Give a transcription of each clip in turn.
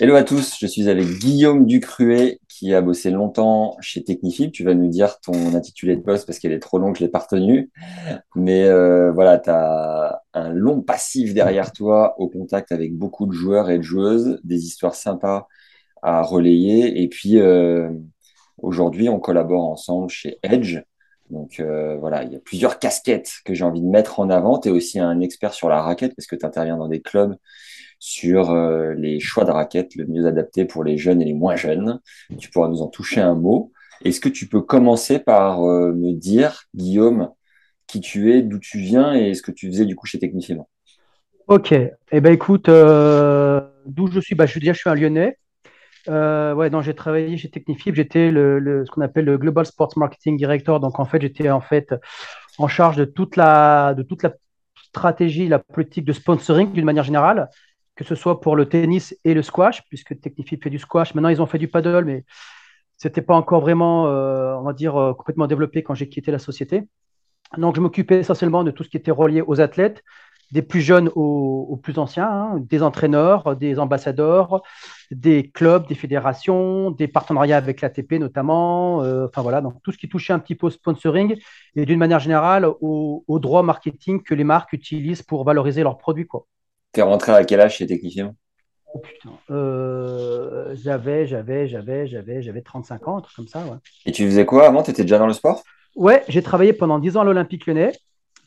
Hello à tous, je suis avec Guillaume Ducruet qui a bossé longtemps chez Technifib. Tu vas nous dire ton intitulé de poste parce qu'elle est trop longue, je l'ai pas retenue. Mais euh, voilà, tu as un long passif derrière toi au contact avec beaucoup de joueurs et de joueuses, des histoires sympas à relayer. Et puis euh, aujourd'hui, on collabore ensemble chez Edge. Donc euh, voilà, il y a plusieurs casquettes que j'ai envie de mettre en avant. Tu es aussi un expert sur la raquette parce que tu interviens dans des clubs sur euh, les choix de raquettes le mieux adapté pour les jeunes et les moins jeunes. Tu pourras nous en toucher un mot. Est-ce que tu peux commencer par euh, me dire, Guillaume, qui tu es, d'où tu viens et ce que tu faisais du coup chez Technifim Ok. Eh ben écoute, euh, d'où je suis? Bah, Je dire, je suis un Lyonnais. ouais, j'ai travaillé chez Technifib. J'étais le, ce qu'on appelle le Global Sports Marketing Director. Donc en fait, j'étais en fait en charge de toute la de toute la stratégie, la politique de sponsoring d'une manière générale que ce soit pour le tennis et le squash, puisque Technifib fait du squash. Maintenant, ils ont fait du paddle, mais ce n'était pas encore vraiment, euh, on va dire, euh, complètement développé quand j'ai quitté la société. Donc, je m'occupais essentiellement de tout ce qui était relié aux athlètes, des plus jeunes aux, plus anciens, hein, des entraîneurs, des ambassadeurs, des clubs, des fédérations, des partenariats avec l'ATP notamment. Euh, enfin voilà, donc tout ce qui touchait un petit peu au sponsoring et d'une manière générale au, au droit marketing que les marques utilisent pour valoriser leurs produits. Quoi. T'es rentré à quel âge chez Technicien? Oh putain. Euh, j'avais, j'avais, j'avais, j'avais, j'avais 35 ans, un truc comme ça. Ouais. Et tu faisais quoi avant? Tu étais déjà dans le sport? Ouais, j'ai travaillé pendant 10 ans à l'Olympique lyonnais.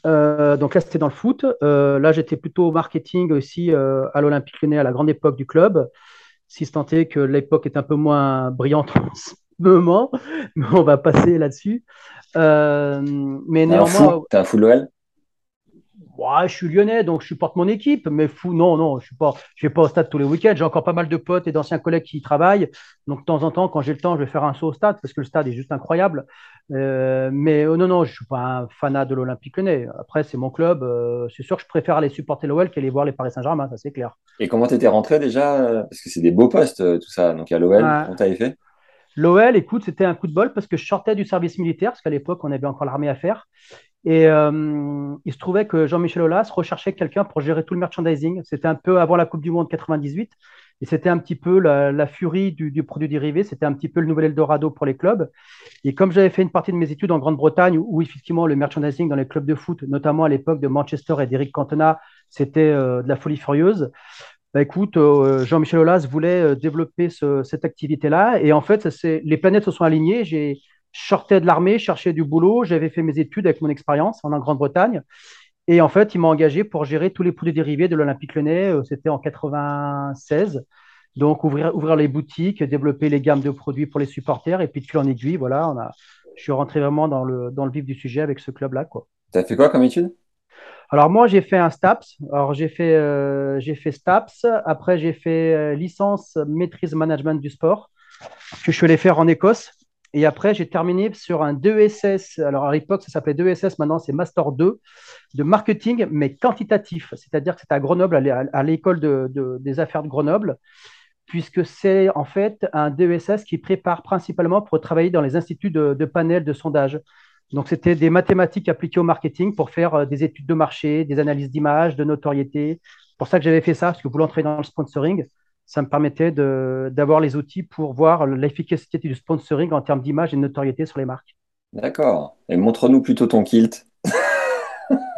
Euh, donc là, c'était dans le foot. Euh, là, j'étais plutôt au marketing aussi à l'Olympique lyonnais à la grande époque du club. Si ce tentait que l'époque est un peu moins brillante en ce moment, mais on va passer là-dessus. mais néanmoins. T'es un fou de l'OL je suis lyonnais, donc je supporte mon équipe, mais fou, non, non, je ne vais pas au stade tous les week-ends. J'ai encore pas mal de potes et d'anciens collègues qui y travaillent. Donc, de temps en temps, quand j'ai le temps, je vais faire un saut au stade parce que le stade est juste incroyable. Euh, mais oh, non, non, je ne suis pas un fanat de l'Olympique lyonnais. Après, c'est mon club. Euh, c'est sûr que je préfère aller supporter l'OL qu'aller voir les Paris Saint-Germain, ça c'est clair. Et comment tu étais rentré déjà? Parce que c'est des beaux postes, tout ça. Donc, à l'OL, comment tu avais fait L'OL, écoute, c'était un coup de bol parce que je sortais du service militaire, parce qu'à l'époque, on avait encore l'armée à faire. Et euh, il se trouvait que Jean-Michel Aulas recherchait quelqu'un pour gérer tout le merchandising. C'était un peu avant la Coupe du Monde 98. Et c'était un petit peu la, furie du, produit dérivé. C'était un petit peu le nouvel Eldorado pour les clubs. Et comme j'avais fait une partie de mes études en Grande-Bretagne, où, effectivement le merchandising dans les clubs de foot, notamment à l'époque de Manchester et d'Eric Cantona, c'était euh, de la folie furieuse. Bah, écoute, euh, Jean-Michel Aulas voulait développer cette activité-là. Et en fait, les planètes se sont alignées. J'ai je sortais de l'armée, cherchais du boulot, j'avais fait mes études avec mon expérience en Grande-Bretagne. Et en fait, il m'a engagé pour gérer tous les produits dérivés de l'Olympique Lyonnais. Euh, c'était en 96. Donc, ouvrir, ouvrir les boutiques, développer les gammes de produits pour les supporters. Et puis, de fil en aiguille, voilà, on a, je suis rentré vraiment dans le, dans le vif du sujet avec ce club-là. Tu as fait quoi comme étude? Alors, moi, j'ai fait un STAPS. Alors, j'ai fait, euh, j'ai fait STAPS. Après, j'ai fait euh, licence maîtrise management du sport que je suis allé faire en Écosse. Et après, j'ai terminé sur un 2SS. Alors, à l'époque, ça s'appelait 2SS. Maintenant, c'est Master 2 de marketing, mais quantitatif. C'est-à-dire que c'est à Grenoble, à l'école des affaires de Grenoble, puisque c'est en fait un 2SS qui prépare principalement pour travailler dans les instituts de, de panel de sondage. Donc, c'était des mathématiques appliquées au marketing pour faire euh, des études de marché, des analyses d'image, de notoriété. C'est pour ça que j'avais fait ça, parce que vous l'entrez dans le sponsoring ça me permettait d'avoir les outils pour voir l'efficacité du sponsoring en termes d'image et de notoriété sur les marques. D'accord. Et montre-nous plutôt ton kilt.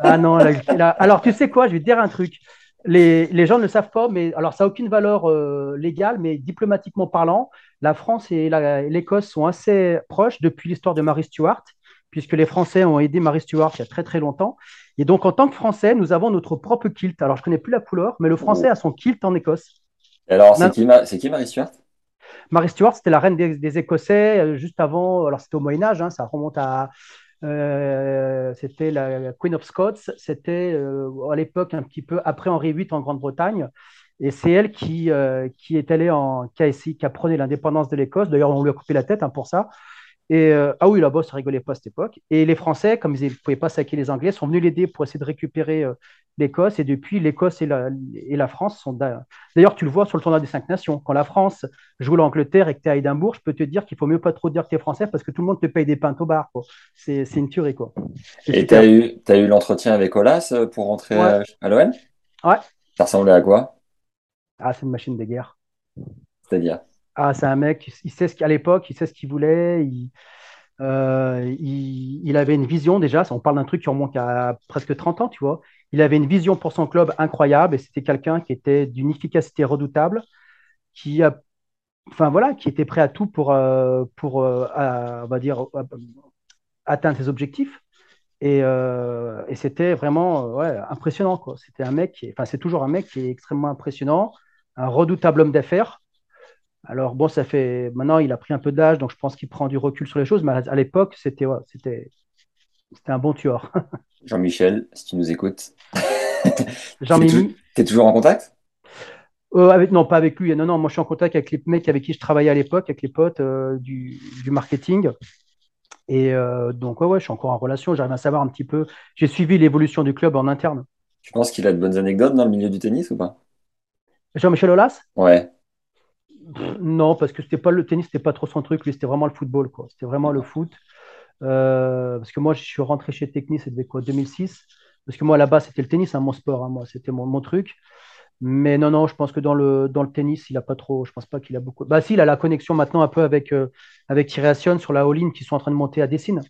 ah non, alors tu sais quoi, je vais te dire un truc. Les, les gens ne le savent pas, mais alors ça n'a aucune valeur euh, légale, mais diplomatiquement parlant, la France et l'Écosse sont assez proches depuis l'histoire de Marie Stuart, puisque les Français ont aidé Marie Stuart il y a très très longtemps. Et donc en tant que Français, nous avons notre propre kilt. Alors je ne connais plus la couleur, mais le Français a son kilt en Écosse alors, c'est qui, qui, Marie Stuart? Marie Stuart, c'était la reine des, Écossais euh, juste avant, alors c'était au Moyen-Âge, hein, ça remonte à c'était la Queen of Scots. C'était à l'époque un petit peu après Henri VIII en Grande-Bretagne. Et c'est elle qui, qui est allée en KSI, qui a prôné l'indépendance de l'Écosse. D'ailleurs, on lui a coupé la tête hein, pour ça. Et euh, ah oui, là-bas, ça rigolait pas à cette époque. Et les Français, comme ils ne pouvaient pas saquer les Anglais, sont venus l'aider pour essayer de récupérer euh, l'Écosse. Et depuis, l'Écosse et la, et la France sont. D'ailleurs, tu le vois sur le tournoi des cinq nations. Quand la France joue l'Angleterre et que tu es à Édimbourg, je peux te dire qu'il faut mieux pas trop dire que tu es français parce que tout le monde te paye des pintes au bar. C'est une tuerie. Quoi. Et tu as eu, eu l'entretien avec Olas euh, pour rentrer à, l'OL Ouais. Ça ressemblait à quoi? Ah, c'est une machine de guerre. C'est-à-dire? Ah, c'est un mec, il sait ce qu'à l'époque, il sait ce qu'il voulait. Euh, il, avait une vision déjà. On parle d'un truc qui remonte à presque 30 ans, tu vois. Il avait une vision pour son club incroyable et c'était quelqu'un qui était d'une efficacité redoutable, qui a, enfin voilà, qui était prêt à tout pour, euh, pour euh, on va dire, atteindre ses objectifs. Et, et c'était vraiment impressionnant. C'était un mec, enfin c'est toujours un mec qui est extrêmement impressionnant, un redoutable homme d'affaires alors bon, ça fait maintenant il a pris un peu d'âge, donc je pense qu'il prend du recul sur les choses. Mais à l'époque, c'était c'était c'était un bon tueur. Jean-Michel, si tu nous écoutes. Jean-Michel. Tu es toujours en contact? Euh, avec, Non, pas avec lui. Non, non, moi je suis en contact avec les mecs avec qui je travaillais à l'époque, avec les potes euh, du, marketing. Et euh, donc, ouais, ouais, je suis encore en relation. J'arrive à savoir un petit peu. J'ai suivi l'évolution du club en interne. Tu penses qu'il a de bonnes anecdotes dans le milieu du tennis ou pas? Jean-Michel Aulas? Ouais. Non, parce que c'était pas le tennis, c'était pas trop son truc. Lui, c'était vraiment le football, quoi. C'était vraiment le foot. Euh, parce que moi, je suis rentré chez Technis, c'était quoi, 2006 Parce que moi, là-bas, c'était le tennis, hein, mon sport, hein, moi, c'était mon, truc. Mais non, non, je pense que dans le, dans le tennis, il a pas trop. Je pense pas qu'il a beaucoup. Bah, si, il a la connexion maintenant un peu avec, euh, avec Thierry sur la all qui sont en train de monter à Dessine.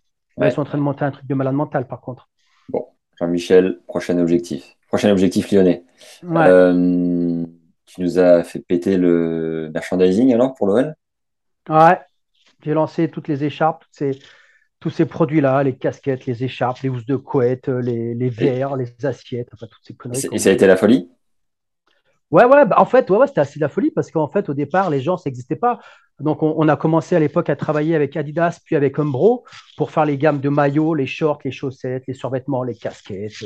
Ils sont en train de monter un truc de malade mental, par contre. Bon, Jean-Michel, prochain objectif. Prochain objectif lyonnais. Euh, tu nous as fait péter le merchandising alors pour l'OL Ouais, j'ai lancé toutes les écharpes, tous ces produits-là, les casquettes, les écharpes, les housses de couette, les, les verres, les assiettes, enfin toutes ces conneries. Et ça a été la folie? Ouais, ouais, bah, en fait, ouais, c'était assez la folie parce qu'en fait, au départ, les gens, ça n'existait pas. Donc, on, a commencé à l'époque à travailler avec Adidas, puis avec Umbro pour faire les gammes de maillots, les shorts, les chaussettes, les survêtements, les casquettes,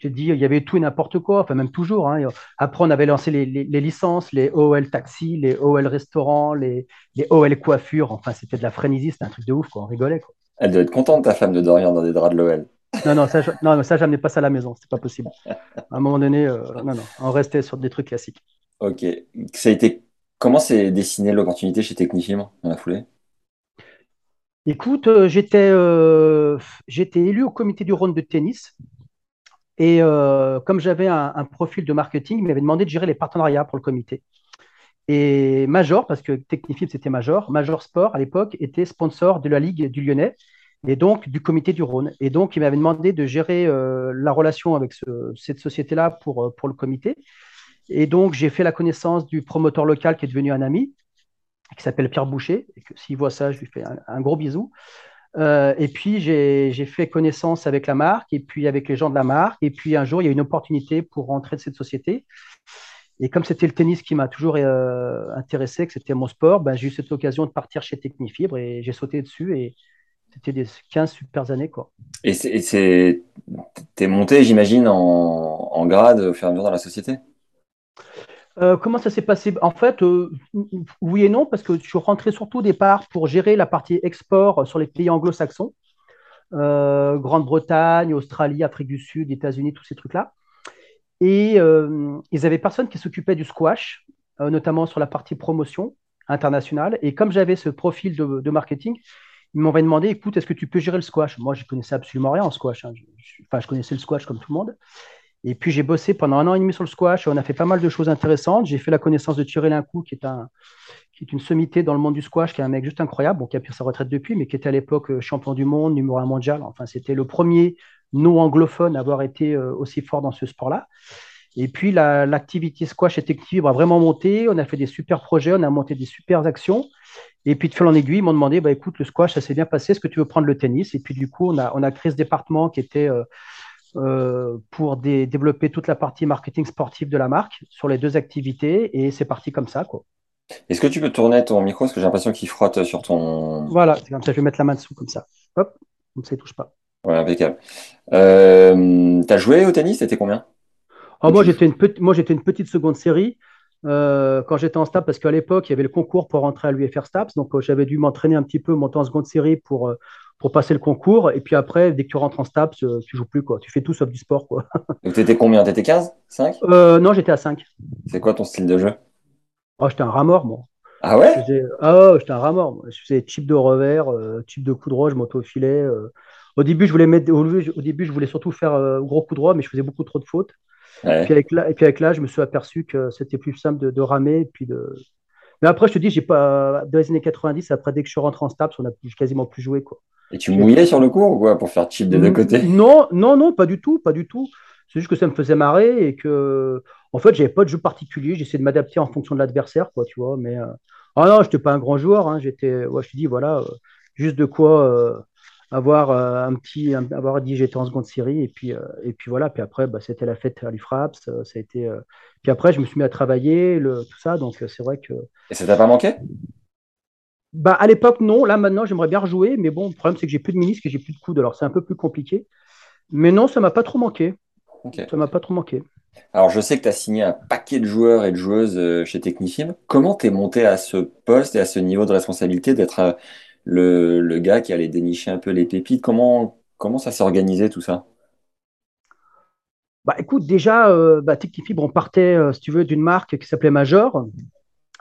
je dit, il y avait tout et n'importe quoi, enfin même toujours. Hein. Après, on avait lancé les, licences, les OL taxi, les OL restaurants, les, OL coiffure. Enfin, c'était de la frénésie, c'était un truc de ouf, quoi. on rigolait. Quoi. Elle doit être contente, ta femme, de Dorian dans des draps de l'OL. Non, non, ça, je, non, ça, j'amenais pas ça à la maison, c'était pas possible. À un moment donné, euh, non, non, on restait sur des trucs classiques. Ok. Ça a été... Comment s'est dessinée l'opportunité chez Technifilm dans la foulée? Écoute, euh, j'étais, euh, j'étais élu au comité du Rhône de tennis et euh, comme j'avais un, profil de marketing, il m'avait demandé de gérer les partenariats pour le comité. Et Major, parce que Technifib c'était Major, Major Sport à l'époque était sponsor de la Ligue du Lyonnais et donc du comité du Rhône. Et donc il m'avait demandé de gérer euh, la relation avec cette société-là pour, euh, pour le comité. Et donc j'ai fait la connaissance du promoteur local qui est devenu un ami, qui s'appelle Pierre Boucher. Et s'il voit ça, je lui fais un gros bisou. Euh, et puis, j'ai fait connaissance avec la marque et puis avec les gens de la marque. Et puis, un jour, il y a eu une opportunité pour rentrer de cette société. Et comme c'était le tennis qui m'a toujours euh, intéressé, que c'était mon sport, ben, j'ai eu cette occasion de partir chez Technifibre et j'ai sauté dessus. Et c'était des 15 super années. Quoi. Et tu es monté, j'imagine, en, en grade au fur et à mesure dans la société? Euh, comment ça s'est passé? En fait, euh, oui et non, parce que je suis rentré surtout au départ pour gérer la partie export sur les pays anglo-saxons, euh, Grande-Bretagne, Australie, Afrique du Sud, États-Unis, tous ces trucs-là. Et ils n'avaient personne qui s'occupait du squash, notamment sur la partie promotion internationale. Et comme j'avais ce profil de, marketing, ils m'ont demandé, écoute, est-ce que tu peux gérer le squash? Moi, je connaissais absolument rien en squash. Hein. enfin, je connaissais le squash comme tout le monde. Et puis j'ai bossé pendant un an et demi sur le squash. On a fait pas mal de choses intéressantes. J'ai fait la connaissance de Thierry Lincou, qui est, un, qui est une sommité dans le monde du squash, qui est un mec juste incroyable, bon, qui a pris sa retraite depuis, mais qui était à l'époque euh, champion du monde, numéro un mondial. Enfin, c'était le premier non anglophone à avoir été euh, aussi fort dans ce sport-là. Et puis l'activité squash et technique a vraiment monté. On a fait des super projets, on a monté des super actions. Et puis de fil en aiguille, ils m'ont demandé, bah, écoute, le squash, ça s'est bien passé, est-ce que tu veux prendre le tennis? Et puis du coup, on a, on a créé ce département qui était euh, euh, pour développer toute la partie marketing sportif de la marque sur les deux activités et c'est parti comme ça. Est-ce que tu peux tourner ton micro? Parce que j'ai l'impression qu'il frotte sur ton. Voilà, c'est comme ça, je vais mettre la main dessous comme ça. Hop, comme ça, il ne touche pas. Ouais, impeccable. Euh, t'as joué au tennis, c'était combien? Oh, Moi, j'étais une, moi, une petite seconde série. Euh, quand j'étais en STAPS, parce qu'à l'époque, il y avait le concours pour rentrer à l'UFR STAPS. Donc, euh, j'avais dû m'entraîner un petit peu, monter en seconde série pour, pour passer le concours. Et puis après, dès que tu rentres en STAPS, tu joues plus. Quoi. Tu fais tout sauf du sport. Quoi. Donc, tu étais combien? Tu étais 15 5 Non, j'étais à 5. C'est quoi ton style de jeu? Oh, J'étais un rameur, moi. Ah ouais? Ah, j'étais un rameur. Je faisais chip de revers, chip de coup de droit, je m'auto filet. Au début, je voulais mettre, au, début, je voulais surtout faire gros coup droit, mais je faisais beaucoup trop de fautes. Et, puis avec là, et puis avec là, je me suis aperçu que c'était plus simple de, ramer. Et puis de... Mais après, je te dis, j'ai pas, dans les années 90, après, dès que je suis rentré en STAPS, on a quasiment plus joué. Quoi. Et tu mouillais sur le cours ou quoi pour faire chip des deux côtés? Non, non, non, pas du tout, pas du tout. C'est juste que ça me faisait marrer et que, en fait, j'avais pas de jeu particulier. J'essayais de m'adapter en fonction de l'adversaire, quoi, tu vois. Mais, euh... ah non, j'étais pas un grand joueur. Hein. J'étais, ouais, je te dis, voilà, euh, juste de quoi euh, avoir euh, un petit, avoir dit j'étais en seconde série et puis, et puis voilà. Puis après, bah, c'était la fête à l'UFRAPS. Euh, ça a été, puis après, je me suis mis à travailler, le, tout ça. Donc c'est vrai que. Et ça t'a pas manqué? Bah, à l'époque, non. Là, maintenant, j'aimerais bien rejouer. Mais bon, le problème, c'est que j'ai plus de ministre et j'ai plus de coude. Alors, c'est un peu plus compliqué. Mais non, ça m'a pas trop manqué. Ça m'a pas trop manqué. Alors, je sais que tu as signé un paquet de joueurs et de joueuses chez Technifim. Comment tu es monté à ce poste et à ce niveau de responsabilité d'être le, le, gars qui allait dénicher un peu les pépites? Comment, comment ça s'est organisé tout ça? Bah, écoute, déjà, euh, bah, Technifibre, on partait, euh, si tu veux, d'une marque qui s'appelait Major.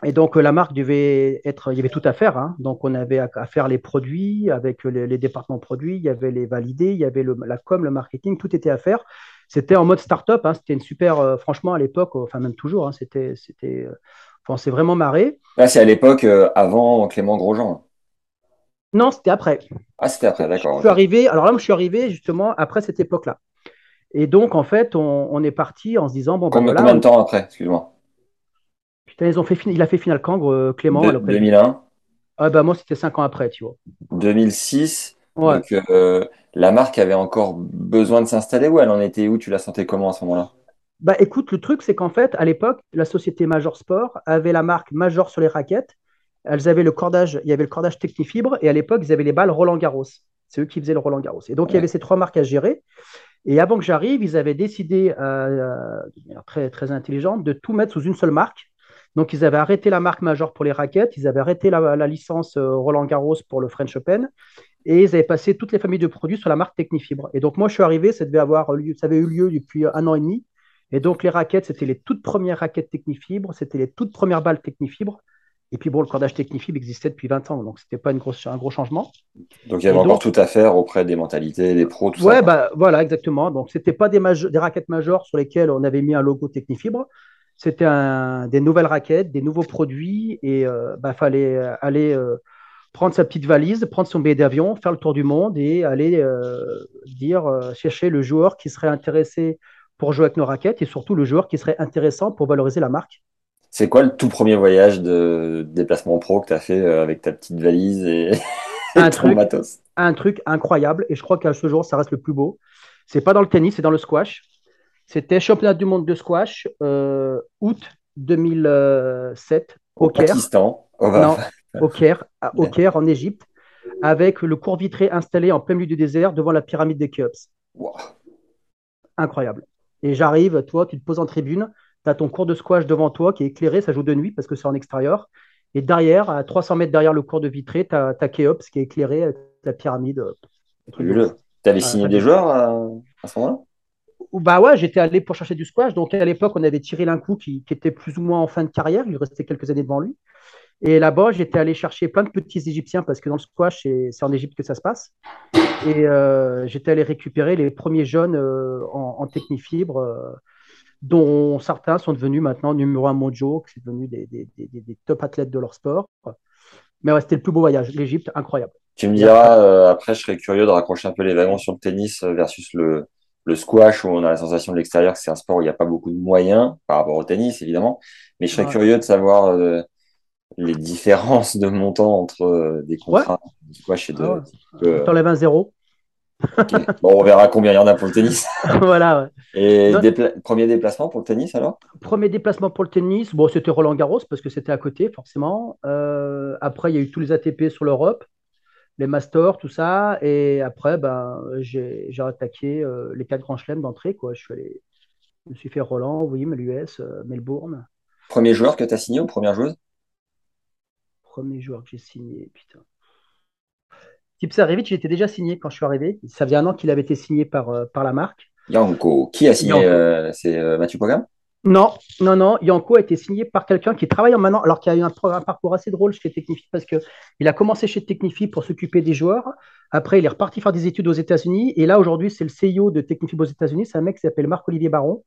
Et donc, euh, la marque devait être, il y avait tout à faire. Hein. Donc, on avait à, faire les produits avec les, départements produits, il y avait les validés, il y avait le, la com, le marketing, tout était à faire. C'était en mode start-up. Hein. C'était une super, euh, franchement, à l'époque, enfin, même toujours, hein, c'était, c'était, on s'est vraiment marré. Là, c'est à l'époque avant Clément Grosjean. Non, c'était après. Ah, c'était après, d'accord. Je suis arrivé, alors là, je suis arrivé justement après cette époque-là. Et donc, en fait, on, est parti en se disant bon, ben combien, combien de temps après Excuse-moi? Putain, ils ont fait, il a fait final quand, euh, Clément de, 2001. Ah, bah, moi, c'était cinq ans après, tu vois. 2006. Donc, euh, la marque avait encore besoin de s'installer ou elle en était où? Tu la sentais comment à ce moment-là? Bah écoute, le truc, c'est qu'en fait, à l'époque, la société Major Sport avait la marque Major sur les raquettes elles avaient le cordage, il y avait le cordage Technifibre et à l'époque, ils avaient les balles Roland Garros. C'est eux qui faisaient le Roland Garros. Et donc, il y avait ces trois marques à gérer. Et avant que j'arrive, ils avaient décidé, euh, très, très intelligente, de tout mettre sous une seule marque. Donc, ils avaient arrêté la marque Major pour les raquettes, ils avaient arrêté la, licence euh, Roland Garros pour le French Open, et ils avaient passé toutes les familles de produits sur la marque Technifibre. Et donc, moi, je suis arrivé, ça devait avoir lieu, ça avait eu lieu depuis un an et demi. Et donc, les raquettes, c'était les toutes premières raquettes Technifibre, c'était les toutes premières balles Technifibre. Et puis bon, le cordage Technifib existait depuis 20 ans, donc ce n'était pas une grosse, un gros changement. Donc il y avait encore tout à faire auprès des mentalités, des pros, tout ouais, ça. Bah, voilà, exactement. Donc ce n'était pas des, des, raquettes majeures sur lesquelles on avait mis un logo Technifibre. C'était des nouvelles raquettes, des nouveaux produits, et il euh, bah, fallait aller euh, prendre sa petite valise, prendre son billet d'avion, faire le tour du monde et aller euh, dire, chercher le joueur qui serait intéressé pour jouer avec nos raquettes et surtout le joueur qui serait intéressant pour valoriser la marque. C'est quoi le tout premier voyage de déplacement pro que tu as fait euh, avec ta petite valise et, un truc, matos? Un truc incroyable, et je crois qu'à ce jour, ça reste le plus beau. C'est pas dans le tennis, c'est dans le squash. C'était championnat du monde de squash, euh, août 2007, au, Caire. Pakistan. non, au Caire, au Caire, en Égypte, avec le cours vitré installé en plein milieu du désert devant la pyramide des Khéops. Incroyable. Et j'arrive, toi, tu te poses en tribune, tu as ton cours de squash devant toi qui est éclairé, ça joue de nuit parce que c'est en extérieur. Et derrière, à 300 mètres derrière le cours de vitré, tu as, Keops qui est éclairé avec la pyramide. Euh, tu avais signé des joueurs à, ce moment-là? Bah ouais, j'étais allé pour chercher du squash. Donc à l'époque, on avait tiré l'un qui, qui était plus ou moins en fin de carrière. Il restait quelques années devant lui. Et là-bas, j'étais allé chercher plein de petits Égyptiens parce que dans le squash, c'est en Égypte que ça se passe. Et euh, j'étais allé récupérer les premiers jeunes euh, en, en, technifibre dont certains sont devenus maintenant numéro un mondiaux, qui sont devenus des, top athlètes de leur sport. Mais ouais, c'était le plus beau voyage, l'Égypte, incroyable. Tu me diras, euh, après, je serais curieux de raccrocher un peu les wagons sur le tennis versus le, le squash, où on a la sensation de l'extérieur que c'est un sport où il n'y a pas beaucoup de moyens par rapport au tennis, évidemment. Mais je serais curieux de savoir euh, les différences de montant entre euh, des contrats de squash et de. Ah T'enlèves un zéro. Bon, on verra combien il y en a pour le tennis. voilà. Et premier déplacement pour le tennis alors? Premier déplacement pour le tennis, bon, c'était Roland Garros parce que c'était à côté, forcément. Euh, après, il y a eu tous les ATP sur l'Europe. Les Masters, tout ça. Et après, ben, j'ai attaqué les quatre grands chelems d'entrée. Quoi. Je, suis allé, je me suis fait Roland, Wim, l'US, Melbourne. Premier joueur que tu as signé ou première joueuse? Premier joueur que j'ai signé, putain. Tipsarevic, il était déjà signé quand je suis arrivé. Ça faisait un an qu'il avait été signé par, par la marque. Yanko. Qui a signé C'est Mathieu Pogam? Non, non, non. Yanko a été signé par quelqu'un qui travaille en maintenant, alors qu'il a eu un, parcours assez drôle chez Technifi parce qu'il a commencé chez Technifi pour s'occuper des joueurs. Après, il est reparti faire des études aux États-Unis. Et là, aujourd'hui, c'est le CEO de Technifi aux États-Unis. C'est un mec qui s'appelle Marc-Olivier Baron,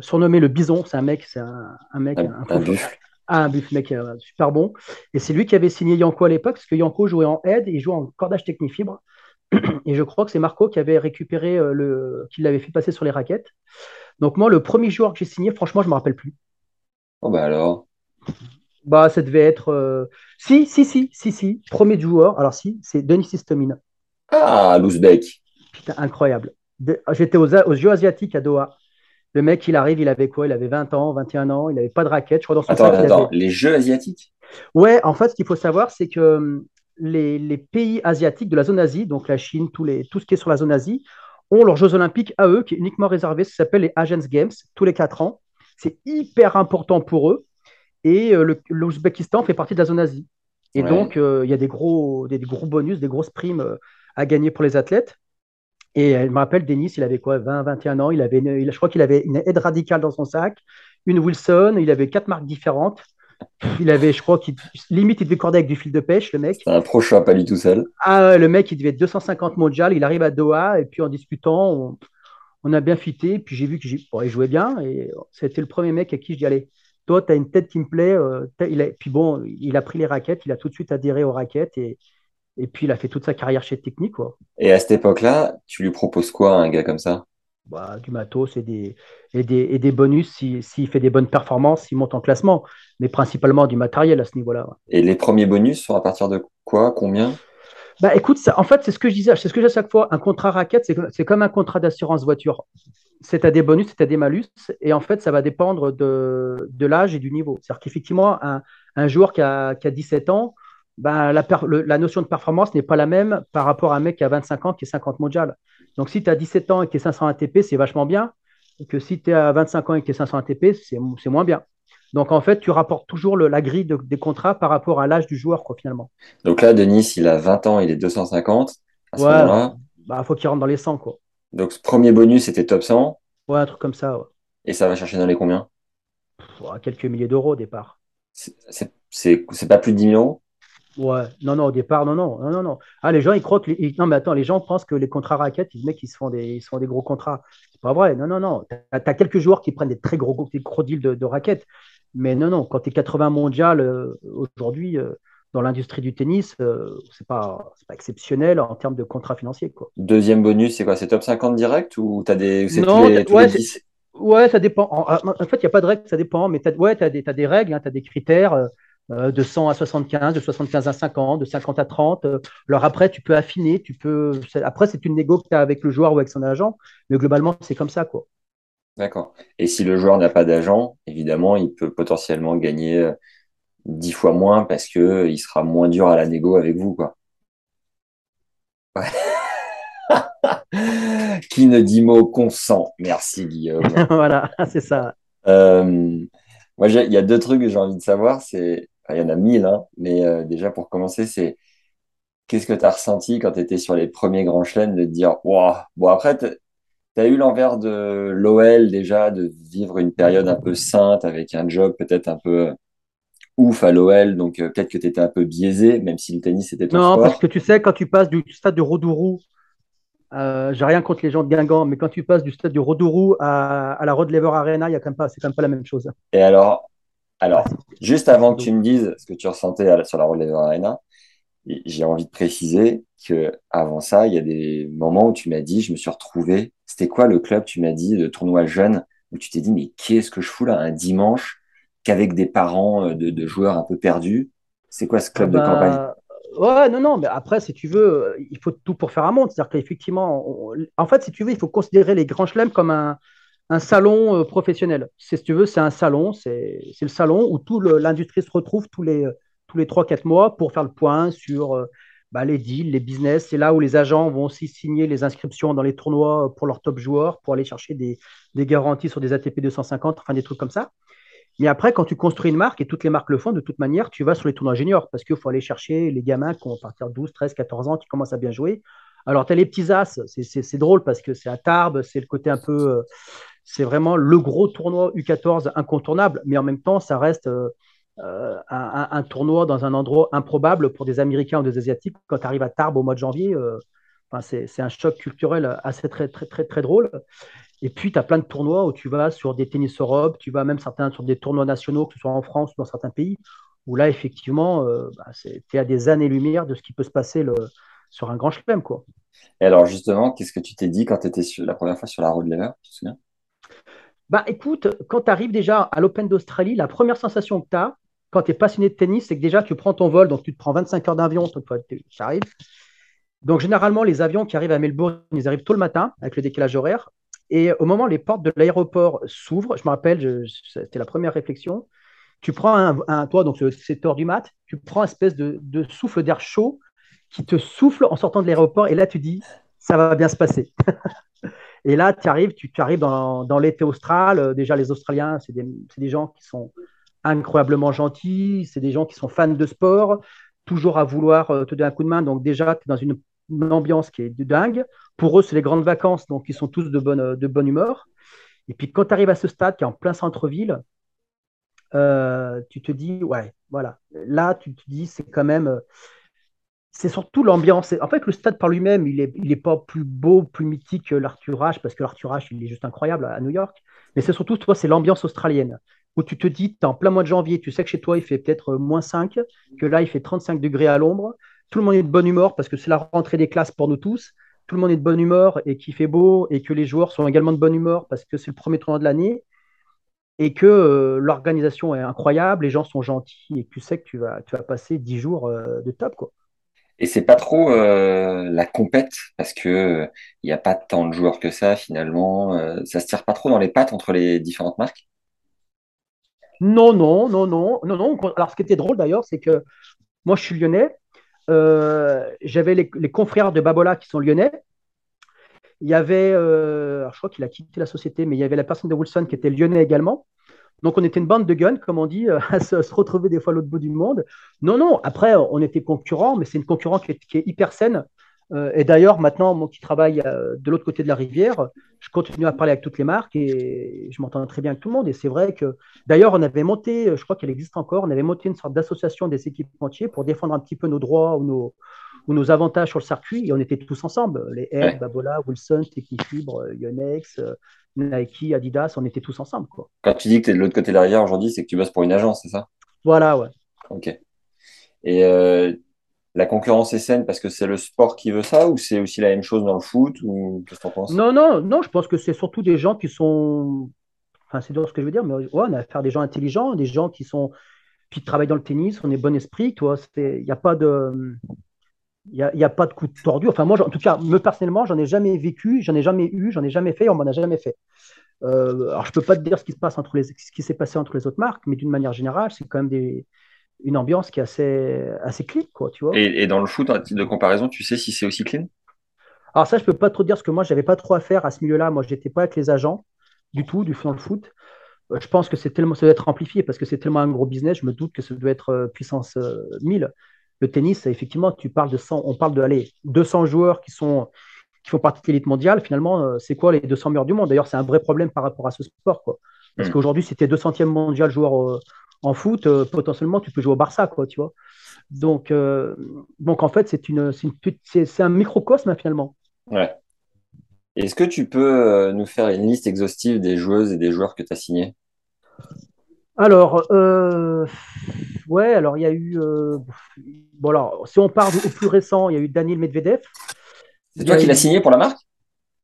surnommé le Bison. C'est un mec, c'est un, mec, un, un, un buff. Ah, un buff, mec, euh, super bon. Et c'est lui qui avait signé Yanko à l'époque parce que Yanko jouait en aide et il jouait en cordage Technifibre. Et je crois que c'est Marco qui avait récupéré euh, le, qui l'avait fait passer sur les raquettes. Donc moi, le premier joueur que j'ai signé, franchement, je ne me rappelle plus. Oh bah alors? Bah ça devait être... Euh, si, si, si, si, si. Premier joueur, alors si, c'est Denis Sistomine. Ah, l'Ouzbek. Putain, incroyable. J'étais aux, aux Jeux asiatiques à Doha. Le mec, il arrive, il avait quoi? Il avait 20 ans, 21 ans, il n'avait pas de raquette. Je crois dans son attends, attends, les Jeux asiatiques? Ouais, en fait, ce qu'il faut savoir, c'est que hum, les, les, pays asiatiques de la zone Asie, donc la Chine, tous les, tout ce qui est sur la zone Asie, ont leurs Jeux olympiques à eux, qui est uniquement réservé, ça s'appelle les Agents Games, tous les quatre ans. C'est hyper important pour eux. Et euh, l'Ouzbékistan fait partie de la zone Asie. Et donc, euh, il y a des gros, des, gros bonus, des grosses primes euh, à gagner pour les athlètes. Et elle me rappelle, Denis, il avait quoi, 20, 21 ans. Il avait il, je crois qu'il avait une aide radicale dans son sac, une Wilson. Il avait quatre marques différentes. Il avait, je crois, qu'il limite, il devait corder avec du fil de pêche, le mec. C'est un pro shop à lui tout seul. Ah, le mec, il devait être 250 mondial. Il arrive à Doha, et puis en discutant, on, a bien fité. Puis j'ai vu qu'il jouait bien. Et c'était le premier mec à qui je dis Allez, toi, tu as une tête qui me plaît. Euh, il a, puis bon, il a pris les raquettes, il a tout de suite adhéré aux raquettes. Et, et puis, il a fait toute sa carrière chez Technique. Quoi. Et à cette époque-là, tu lui proposes quoi à un gars comme ça? Bah, Du matos et des, et des, et des bonus s'il fait des bonnes performances, s'il monte en classement mais principalement du matériel à ce niveau-là. Et les premiers bonus sont à partir de quoi Combien? Bah écoute, ça, en fait, c'est ce que je disais, c'est ce que j'ai à chaque fois. Un contrat raquette, c'est comme un contrat d'assurance voiture. C'est à des bonus, c'est à des malus, et en fait, ça va dépendre de, de l'âge et du niveau. C'est-à-dire qu'effectivement, un, un, joueur qui a, qui a 17 ans, bah, la, la, notion de performance n'est pas la même par rapport à un mec qui a 25 ans, qui est 50 mondial. Donc, si tu as 17 ans et qui est 500 ATP, c'est vachement bien. Que si tu es à 25 ans et qui est 500 ATP, c'est moins bien. Donc, en fait, tu rapportes toujours la grille des contrats par rapport à l'âge du joueur, quoi, finalement. Donc là, Denis, il a 20 ans, il est 250. À ce ouais, bah, faut qu'il rentre dans les 100, quoi. Donc, ce premier bonus, c'était top 100. Ouais, un truc comme ça, ouais. Et ça va chercher dans les combien? Quelques milliers d'euros au départ. C'est pas plus de 10 000 euros? Ouais, non, non, au départ, non, non, non, non. Ah, les gens, ils croient que. Non, mais attends, les gens pensent que les contrats raquettes, les mecs, ils se font des, ils se font des gros contrats. C'est pas vrai. Non, non, non. Tu as, quelques joueurs qui prennent des très gros, des gros deals de, de raquettes. Mais non, non, quand tu es 80 mondial euh, aujourd'hui, euh, dans l'industrie du tennis, euh, c'est pas, pas exceptionnel en termes de contrat financier. Quoi. Deuxième bonus, c'est quoi? C'est top 50 direct ou tu as des. Non, ouais, ça dépend. En, fait, il n'y a pas de règle, ça dépend. Mais ouais, tu as, as, des règles, hein, tu as des critères. De 100 à 75, de 75 à 50, de 50 à 30. Alors après, tu peux affiner, tu peux. Après, c'est une négo que tu as avec le joueur ou avec son agent, mais globalement, c'est comme ça, quoi. D'accord. Et si le joueur n'a pas d'agent, évidemment, il peut potentiellement gagner euh, dix fois moins parce que euh, il sera moins dur à la négo avec vous, quoi. Qui ne dit mot consent. Merci Guillaume. voilà, c'est ça. Euh, moi, il y a deux trucs que j'ai envie de savoir. C'est, il y en a mille, hein, mais déjà pour commencer, c'est qu'est-ce que tu as ressenti quand tu étais sur les premiers grands chelems de te dire, wow. bon après, tu as eu l'envers de l'OL déjà, de vivre une période un peu sainte avec un job peut-être un peu euh, ouf à l'OL, donc euh, peut-être que tu étais un peu biaisé, même si le tennis était ton non, sport. Non, parce que tu sais, quand tu passes du stade de Rodourou, euh, j'ai rien contre les gens de Guingamp, mais quand tu passes du stade du Rodourou à, à la Rod Lever Arena, il y a quand même pas, c'est quand même pas la même chose. Et alors, alors, juste avant que tu me dises ce que tu ressentais sur la Rod Lever Arena, j'ai envie de préciser que avant ça, il y a des moments où tu m'as dit, je me suis retrouvé. C'était quoi le club Tu m'as dit de tournoi jeune où tu t'es dit, mais qu'est-ce que je fous là un dimanche qu'avec des parents euh, de, joueurs un peu perdus C'est quoi ce club de ah bah, campagne? Ouais, non, non, mais après, si tu veux, il faut tout pour faire un monde. C'est-à-dire qu'effectivement, en fait, si tu veux, il faut considérer les grands chelems comme un, un salon euh, professionnel. Si tu veux, c'est un salon, c'est le salon où toute l'industrie se retrouve tous les tous les 3-4 mois pour faire le point sur euh, bah, les deals, les business. C'est là où les agents vont aussi signer les inscriptions dans les tournois pour leurs top joueurs, pour aller chercher des, garanties sur des ATP 250, enfin des trucs comme ça. Mais après, quand tu construis une marque, et toutes les marques le font de toute manière, tu vas sur les tournois juniors parce qu'il faut aller chercher les gamins qui ont à partir de 12, 13, 14 ans, qui commencent à bien jouer. Alors, tu as les petits as, c'est drôle parce que c'est à Tarbes, c'est le côté un peu. C'est vraiment le gros tournoi U14 incontournable, mais en même temps, ça reste. Euh, euh, un, tournoi dans un endroit improbable pour des Américains ou des Asiatiques. Quand tu arrives à Tarbes au mois de janvier, euh, c'est un choc culturel assez très, très, très, drôle. Et puis, tu as plein de tournois où tu vas sur des tennis Europe, tu vas même certains sur des tournois nationaux, que ce soit en France ou dans certains pays, où là, effectivement, bah, tu es à des années-lumière de ce qui peut se passer sur un grand chelem. Et alors, justement, qu'est-ce que tu t'es dit quand tu étais la première fois sur la road lever Tu te souviens? Bah, écoute, quand tu arrives déjà à l'Open d'Australie, la première sensation que tu as, quand tu es passionné de tennis, c'est que déjà, tu prends ton vol, donc tu te prends 25 heures d'avion, ça arrive. Donc, généralement, les avions qui arrivent à Melbourne, ils arrivent tôt le matin, avec le décalage horaire. Et au moment où les portes de l'aéroport s'ouvrent, je me rappelle, c'était la première réflexion, tu prends un, toit, donc c'est heures du mat, tu prends une espèce de souffle d'air chaud qui te souffle en sortant de l'aéroport, et là, tu dis, ça va bien se passer. et là, tu arrives, tu, arrives dans, dans l'été austral. Déjà, les Australiens, c'est des, gens qui sont incroyablement gentils, c'est des gens qui sont fans de sport, toujours à vouloir euh, te donner un coup de main. Donc déjà, tu es dans une, ambiance qui est dingue. Pour eux, c'est les grandes vacances, donc ils sont tous de bonne, de bonne humeur. Et puis quand tu arrives à ce stade qui est en plein centre-ville, euh, tu te dis, ouais, voilà. Là, tu te dis, c'est quand même. C'est surtout l'ambiance. En fait, le stade par lui-même, il n'est il est pas plus beau, plus mythique que l'Arthur Ashe, parce que l'Arthur Ashe, il est juste incroyable à New York. Mais c'est surtout, toi, c'est l'ambiance australienne où tu te dis, tu es en plein mois de janvier, tu sais que chez toi, il fait peut-être euh, moins 5, que là, il fait 35 degrés à l'ombre. Tout le monde est de bonne humeur parce que c'est la rentrée des classes pour nous tous. Tout le monde est de bonne humeur et qu'il fait beau et que les joueurs sont également de bonne humeur parce que c'est le premier tournoi de l'année et que euh, l'organisation est incroyable, les gens sont gentils et tu sais que tu vas, tu vas passer 10 jours euh, de top. Quoi. Et c'est pas trop la compète parce que il n'y a pas tant de joueurs que ça finalement. ça se tire pas trop dans les pattes entre les différentes marques. Non, non, non, non, non, non. Alors, ce qui était drôle d'ailleurs, c'est que moi, je suis lyonnais. Euh, j'avais les, confrères de Babola qui sont lyonnais. Il y avait, euh, je crois qu'il a quitté la société, mais il y avait la personne de Wilson qui était lyonnais également. Donc, on était une bande de guns, comme on dit, à se, retrouver des fois à l'autre bout du monde. Non, non, après, on était concurrents, mais c'est une concurrence qui est hyper saine. Euh, et d'ailleurs, maintenant, moi qui travaille euh, de l'autre côté de la rivière, je continue à parler avec toutes les marques et je m'entends très bien avec tout le monde. Et c'est vrai que, d'ailleurs, on avait monté, je crois qu'elle existe encore, on avait monté une sorte d'association des équipementiers pour défendre un petit peu nos droits ou nos, ou nos avantages sur le circuit. Et on était tous ensemble, les Air, Babola, Wilson, Technifibre, Yonex, Nike, Adidas, on était tous ensemble. Quoi. Quand tu dis que tu es de l'autre côté de la rivière aujourd'hui, c'est que tu bosses pour une agence, c'est ça? Voilà, ouais. Ok. Et euh, la concurrence est saine parce que c'est le sport qui veut ça ou c'est aussi la même chose dans le foot ou qu'est-ce que tu penses? Non, non, non, je pense que c'est surtout des gens qui sont. Enfin, c'est dur ce que je veux dire, mais ouais, on a affaire à des gens intelligents, des gens qui sont qui travaillent dans le tennis, on est bon esprit, toi. Il n'y a pas de. Il n'y a, a, pas de coup de tordu. Enfin, moi, en tout cas, me personnellement, j'en ai jamais vécu, j'en ai jamais eu, j'en ai jamais fait, on m'en a jamais fait. Euh, alors, je peux pas te dire ce qui se passe entre les, ce qui s'est passé entre les autres marques, mais d'une manière générale, c'est quand même des, une ambiance qui est assez, assez clean, quoi, tu vois. Et, dans le foot, en titre de comparaison, tu sais si c'est aussi clean? Alors ça, je peux pas trop dire, parce que moi, j'avais pas trop à faire à ce milieu-là. Moi, j'étais pas avec les agents du tout, du dans le foot. Euh, je pense que c'est tellement, ça doit être amplifié parce que c'est tellement un gros business. Je me doute que ça doit être euh, puissance 1000. Euh, le tennis, effectivement, tu parles de 100, on parle de allez, 200 joueurs qui sont qui font partie de l'élite mondiale. Finalement, c'est quoi les 200 meilleurs du monde? D'ailleurs, c'est un vrai problème par rapport à ce sport, quoi. Parce hmm. qu'aujourd'hui, si tu es 200e mondial joueur en foot, euh, potentiellement, tu peux jouer au Barça, quoi, tu vois. Donc, euh, donc en fait, c'est une, c'est un microcosme finalement. Ouais. Est-ce que tu peux euh, nous faire une liste exhaustive des joueuses et des joueurs que tu as signés? Alors, ouais, alors il y a eu. bon, alors, si on part au plus récent, il y a eu Daniel Medvedev. C'est toi qui l'as signé pour la marque?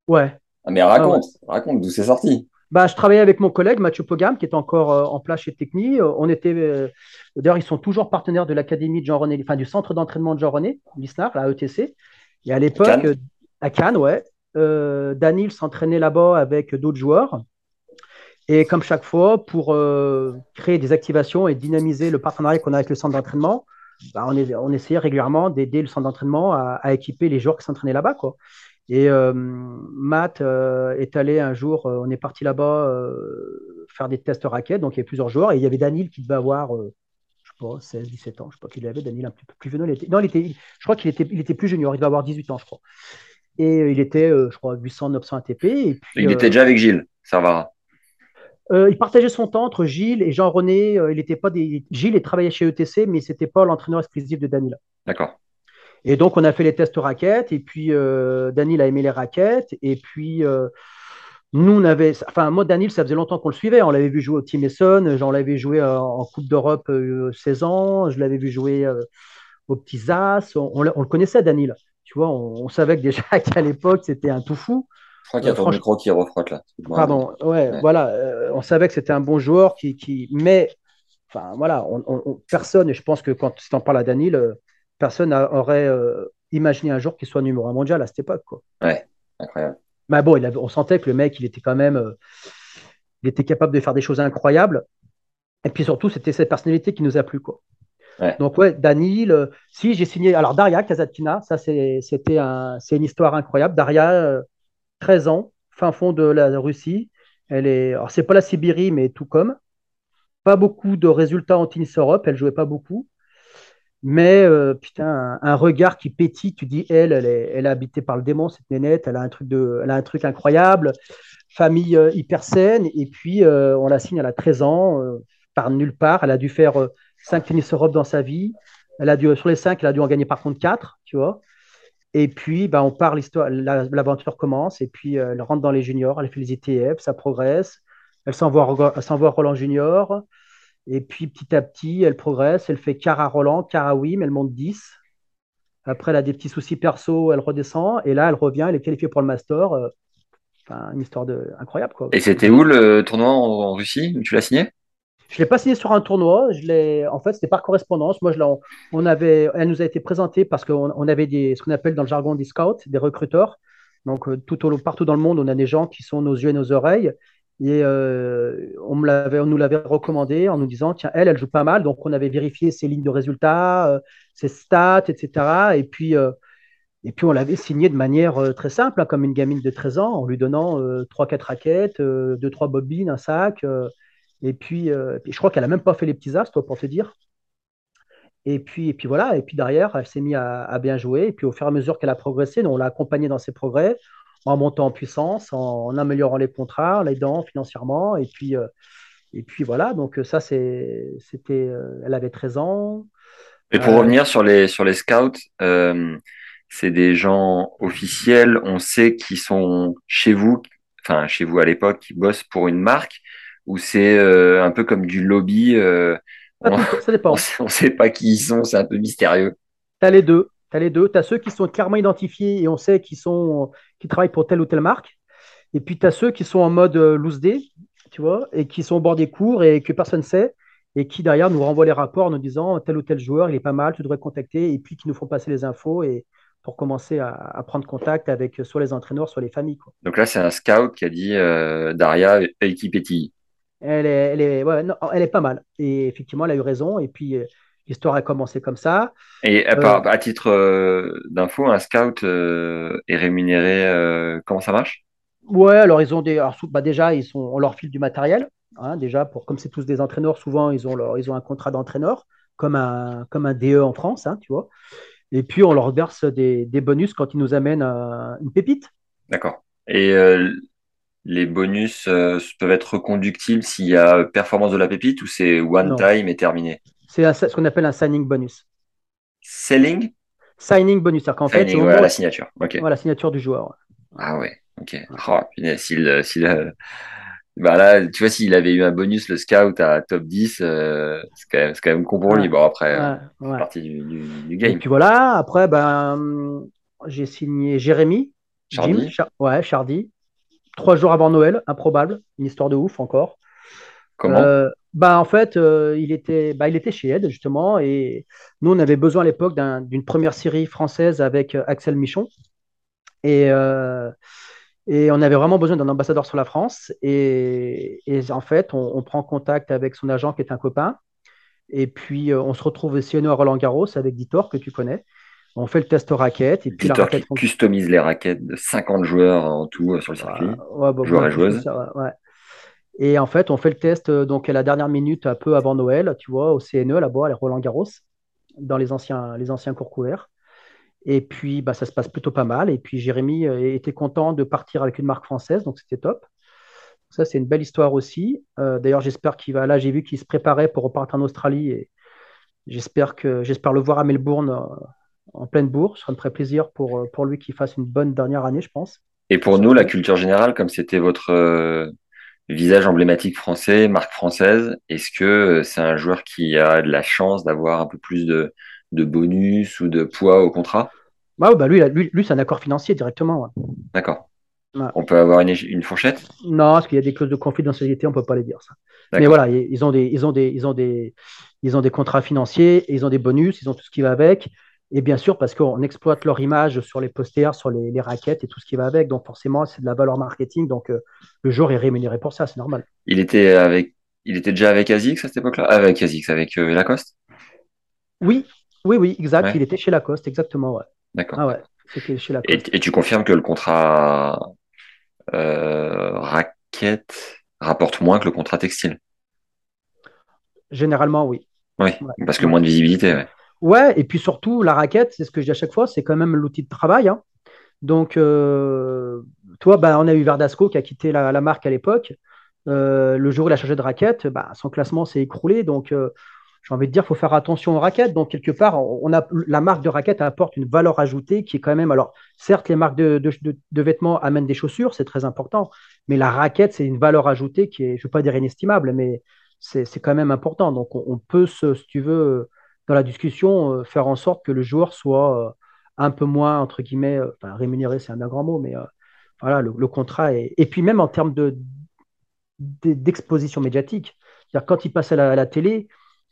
Ouais. Ah, mais raconte, raconte d'où c'est sorti. Bah, je travaillais avec mon collègue Mathieu Pogam, qui est encore euh, en place chez Techni. Euh, on était, euh, d'ailleurs, ils sont toujours partenaires de l'académie de Jean René, enfin du centre d'entraînement de Jean René, l'ISNAR, la ETC. Et à l'époque, à Cannes, ouais, Daniel s'entraînait là-bas avec d'autres joueurs. Et comme chaque fois, pour créer des activations et dynamiser le partenariat qu'on a avec le centre d'entraînement, bah, on, essayait régulièrement d'aider le centre d'entraînement à, équiper les joueurs qui s'entraînaient là-bas. Quoi. Et euh, Matt euh, est allé un jour, on est parti là-bas faire des tests raquettes, donc il y avait plusieurs joueurs, et il y avait Daniel qui devait avoir, je sais pas, 16, 17 ans, je sais pas qu'il avait, Daniel un peu plus vieux. non, il était, je crois qu'il était, il était plus junior, il devait avoir 18 ans, je crois. Et il était, je crois, 800, 900 ATP. Et puis, il était déjà avec Gilles Servara. Euh, il partageait son temps entre Gilles et Jean-René. Euh, il était pas des... Gilles il travaillait chez ETC, mais c'était pas l'entraîneur exclusif de Daniel. D'accord. Et donc, on a fait les tests raquettes, et puis euh, Daniel a aimé les raquettes, et puis nous, on avait. Enfin, moi, Daniel, ça faisait longtemps qu'on le suivait. On l'avait vu jouer au Team Essonne, j'en l'avais joué en Coupe d'Europe 16 ans, je l'avais vu jouer au Petits As. On, le connaissait, Daniel. Tu vois, on, on savait que déjà qu'à l'époque, c'était un tout fou. Je crois qu'il y a ton micro qui refrotte là. Pardon, ouais, voilà. Euh, on savait que c'était un bon joueur qui, qui... mais enfin voilà, on, personne, et je pense que quand tu en parles à Daniel, euh, personne n'aurait euh, imaginé un jour qu'il soit numéro un mondial à cette époque. Quoi. Ouais, incroyable. Mais bon, il on sentait que le mec, il était quand même, il était capable de faire des choses incroyables. Et puis surtout, c'était cette personnalité qui nous a plu, quoi. Donc ouais, Daniel, si j'ai signé, alors Daria Kazatkina, ça c'était un, c'est une histoire incroyable. Daria, 13 ans, fin fond de la Russie. Elle est, c'est pas la Sibérie, mais tout comme. Pas beaucoup de résultats en tennis Europe, elle jouait pas beaucoup. Mais euh, putain, un, regard qui pétille, tu dis, elle, elle est, habitée par le démon, cette nénette, elle a un truc, de, elle truc incroyable, famille euh, hyper saine, et puis euh, on la signe, elle a 13 ans, par nulle part, elle a dû faire 5 tennis Europe dans sa vie, elle a dû, sur les 5, elle a dû en gagner par contre 4, tu vois. Et puis, bah, on part, l'histoire, l'aventure commence, et puis euh, elle rentre dans les juniors, elle fait les ETF, ça progresse, elle s'envoie, Roland Junior, et puis petit à petit, elle progresse, elle fait à Roland, à Wim, elle monte 10. Après, elle a des petits soucis perso, elle redescend, et là, elle revient, elle est qualifiée pour le Master. Euh, une histoire de... incroyable. Quoi. Et c'était où le tournoi en Russie? Où tu l'as signé? Je l'ai pas signé sur un tournoi. Je en fait, c'était par correspondance. Moi, on avait, elle nous a été présentée parce qu'on on avait des, ce qu'on appelle dans le jargon des scouts, des recruteurs. Donc, euh, partout dans le monde, on a des gens qui sont nos yeux et nos oreilles. Et euh, on, me on nous l'avait recommandé en nous disant, tiens, elle, elle joue pas mal. Donc, on avait vérifié ses lignes de résultats, euh, ses stats, etc. Et puis, et puis on l'avait signé de manière très simple, hein, comme une gamine de 13 ans, en lui donnant 3-4 raquettes, 2-3 bobines, un sac. Et puis, euh, je crois qu'elle n'a même pas fait les petits as, toi, pour te dire. Et puis, et puis voilà, et puis derrière, elle s'est mise à, bien jouer. Et puis au fur et à mesure qu'elle a progressé, on l'a accompagnée dans ses progrès, en montant en puissance, en, améliorant les contrats, en l'aidant financièrement. Et puis, euh, et puis voilà, donc ça, c'était, euh, elle avait 13 ans. Et pour revenir sur les, sur les scouts, c'est des gens officiels, on sait qu'ils sont chez vous, enfin chez vous à l'époque, qui bossent pour une marque ou c'est euh, un peu comme du lobby euh, ça, dépend. On ne sait pas qui ils sont, c'est un peu mystérieux. Tu as les deux. Tu as les deux. Tu as ceux qui sont clairement identifiés et on sait qu'ils sont qui travaillent pour telle ou telle marque. Et puis tu as ceux qui sont en mode euh, loose day, tu vois, et qui sont au bord des cours et que personne ne sait et qui derrière nous renvoient les rapports en nous disant tel ou tel joueur, il est pas mal, tu devrais contacter, et puis qui nous font passer les infos et pour commencer à, prendre contact avec soit les entraîneurs, soit les familles. Quoi. Donc là, c'est un scout qui a dit Daria, équipe. Elle est, elle, est, elle est pas mal. Et effectivement, elle a eu raison. Et puis, euh, l'histoire a commencé comme ça. Et à, euh, à titre euh, d'info, un scout est rémunéré, comment ça marche? Ouais, alors ils ont des. bah déjà, ils sont, on leur file du matériel. Hein, déjà, pour, comme c'est tous des entraîneurs, souvent, ils ont, leur, ils ont un contrat d'entraîneur, comme un, comme un DE en France, hein, tu vois. Et puis, on leur verse des, des bonus quand ils nous amènent une pépite. D'accord. Et les bonus euh, peuvent être reconductibles s'il y a performance de la pépite ou c'est one time et terminé? C'est ce qu'on appelle un signing bonus. Selling? Signing bonus, c'est-à-dire qu'en fait, c'est la signature. la signature du joueur. Ah ouais, ok. Oh, s'il, bah là, tu vois, s'il avait eu un bonus, le scout à top 10, euh, c'est quand même, c'est quand même con pour lui. Bon, après, c'est partie du, game. Et puis voilà, après, ben, j'ai signé Jérémy. Chardy. ouais, Chardy trois jours avant Noël, improbable, une histoire de ouf encore. Comment? Euh, bah, En fait, euh, il, était, bah, il était chez Ed, justement, et nous, on avait besoin à l'époque d'une première série française avec euh, Axel Michon. Et, et on avait vraiment besoin d'un ambassadeur sur la France. Et, en fait, on, prend contact avec son agent qui est un copain. Et puis, on se retrouve aussi à Roland Garros avec Ditor, que tu connais. On fait le test raquette. Et puis Ditor qui customise les raquettes de 50 joueurs en tout sur le circuit. Ouais, joueurs et joueuses. Et en fait, on fait le test donc à la dernière minute, un peu avant Noël, tu vois, au CNE là-bas, à Roland Garros, dans les anciens, les anciens cours couverts. Et puis, bah, ça se passe plutôt pas mal. Et puis, Jérémy euh, était content de partir avec une marque française, donc c'était top. Ça, c'est une belle histoire aussi. Euh, d'ailleurs, j'espère qu'il va. Là, j'ai vu qu'il se préparait pour repartir en Australie et j'espère que j'espère le voir à Melbourne euh, en pleine bourse. Ça me ferait plaisir pour, pour lui qu'il fasse une bonne dernière année, je pense. Et pour nous, la culture générale, comme c'était votre visage emblématique français, marque française, est-ce que c'est un joueur qui a de la chance d'avoir un peu plus de, de bonus ou de poids au contrat? Bah, bah lui, lui, lui c'est un accord financier directement. D'accord. On peut avoir une, une fourchette? Non, parce qu'il y a des clauses de confidentialité, on ne peut pas les dire ça. Mais voilà, ils ont des, ils ont des, ils ont des, ils ont des contrats financiers, ils ont des bonus, ils ont tout ce qui va avec. Et bien sûr, parce qu'on exploite leur image sur les posters, sur les, les, raquettes et tout ce qui va avec. Donc forcément, c'est de la valeur marketing. Donc euh, le joueur est rémunéré pour ça, c'est normal. Il était avec, il était déjà avec ASICS à cette époque-là? Avec ASICS, avec euh, Lacoste? Oui, oui, oui, exact. Il était chez Lacoste, exactement. Ouais. D'accord. Ah ouais, c'était chez Lacoste. Et, tu confirmes que le contrat euh, raquette rapporte moins que le contrat textile? Généralement, oui. Oui, parce que moins de visibilité. Ouais. Ouais, et puis surtout, la raquette, c'est ce que je dis à chaque fois, c'est quand même l'outil de travail. Hein. Donc, euh, toi, bah, on a eu Verdasco qui a quitté la, marque à l'époque. Euh, le jour où il a changé de raquette, bah, son classement s'est écroulé. Donc, j'ai envie de dire, il faut faire attention aux raquettes. Donc, quelque part, on a, la marque de raquette apporte une valeur ajoutée qui est quand même. Alors, certes, les marques de, vêtements amènent des chaussures, c'est très important, mais la raquette, c'est une valeur ajoutée qui est, je ne veux pas dire inestimable, mais c'est quand même important. Donc, on, peut, si tu veux, dans la discussion, euh, faire en sorte que le joueur soit euh, un peu moins, entre guillemets, euh, enfin, rémunéré, c'est un bien grand mot, mais voilà, le, contrat est. Et puis, même en termes d'exposition médiatique, c'est-à-dire quand il passe à la télé,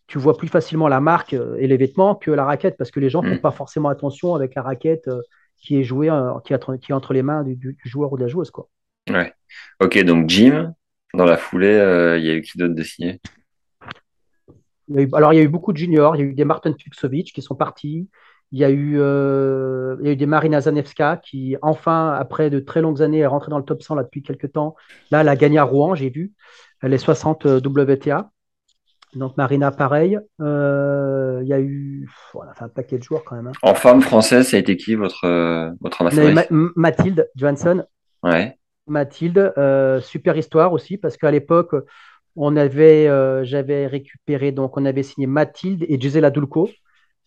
tu vois plus facilement la marque et les vêtements que la raquette parce que les gens ne font mm. pas forcément attention avec la raquette qui est jouée, qui, est entre les mains du, joueur ou de la joueuse. Quoi. Ouais. Ok, donc Jim, dans la foulée, il y a eu qui d'autre de signé? Alors, il y a eu beaucoup de juniors. Il y a eu des Martin Fuxovic qui sont partis. Il y a eu, il y a eu des Marina Zanevska qui, enfin, après de très longues années, est rentrée dans le top 100 là, depuis quelques temps. Là, elle a gagné à Rouen, j'ai vu. Elle est 60 WTA. Donc Marina, pareil. Euh, il y a eu voilà, un paquet de joueurs quand même. Hein. En femme française, ça a été qui votre, euh, votre ambassadrice Mathilde Johansson. Ouais. Mathilde, euh, super histoire aussi, parce qu'à l'époque, on avait, j'avais récupéré, donc on avait signé Mathilde et Gisela Dulco.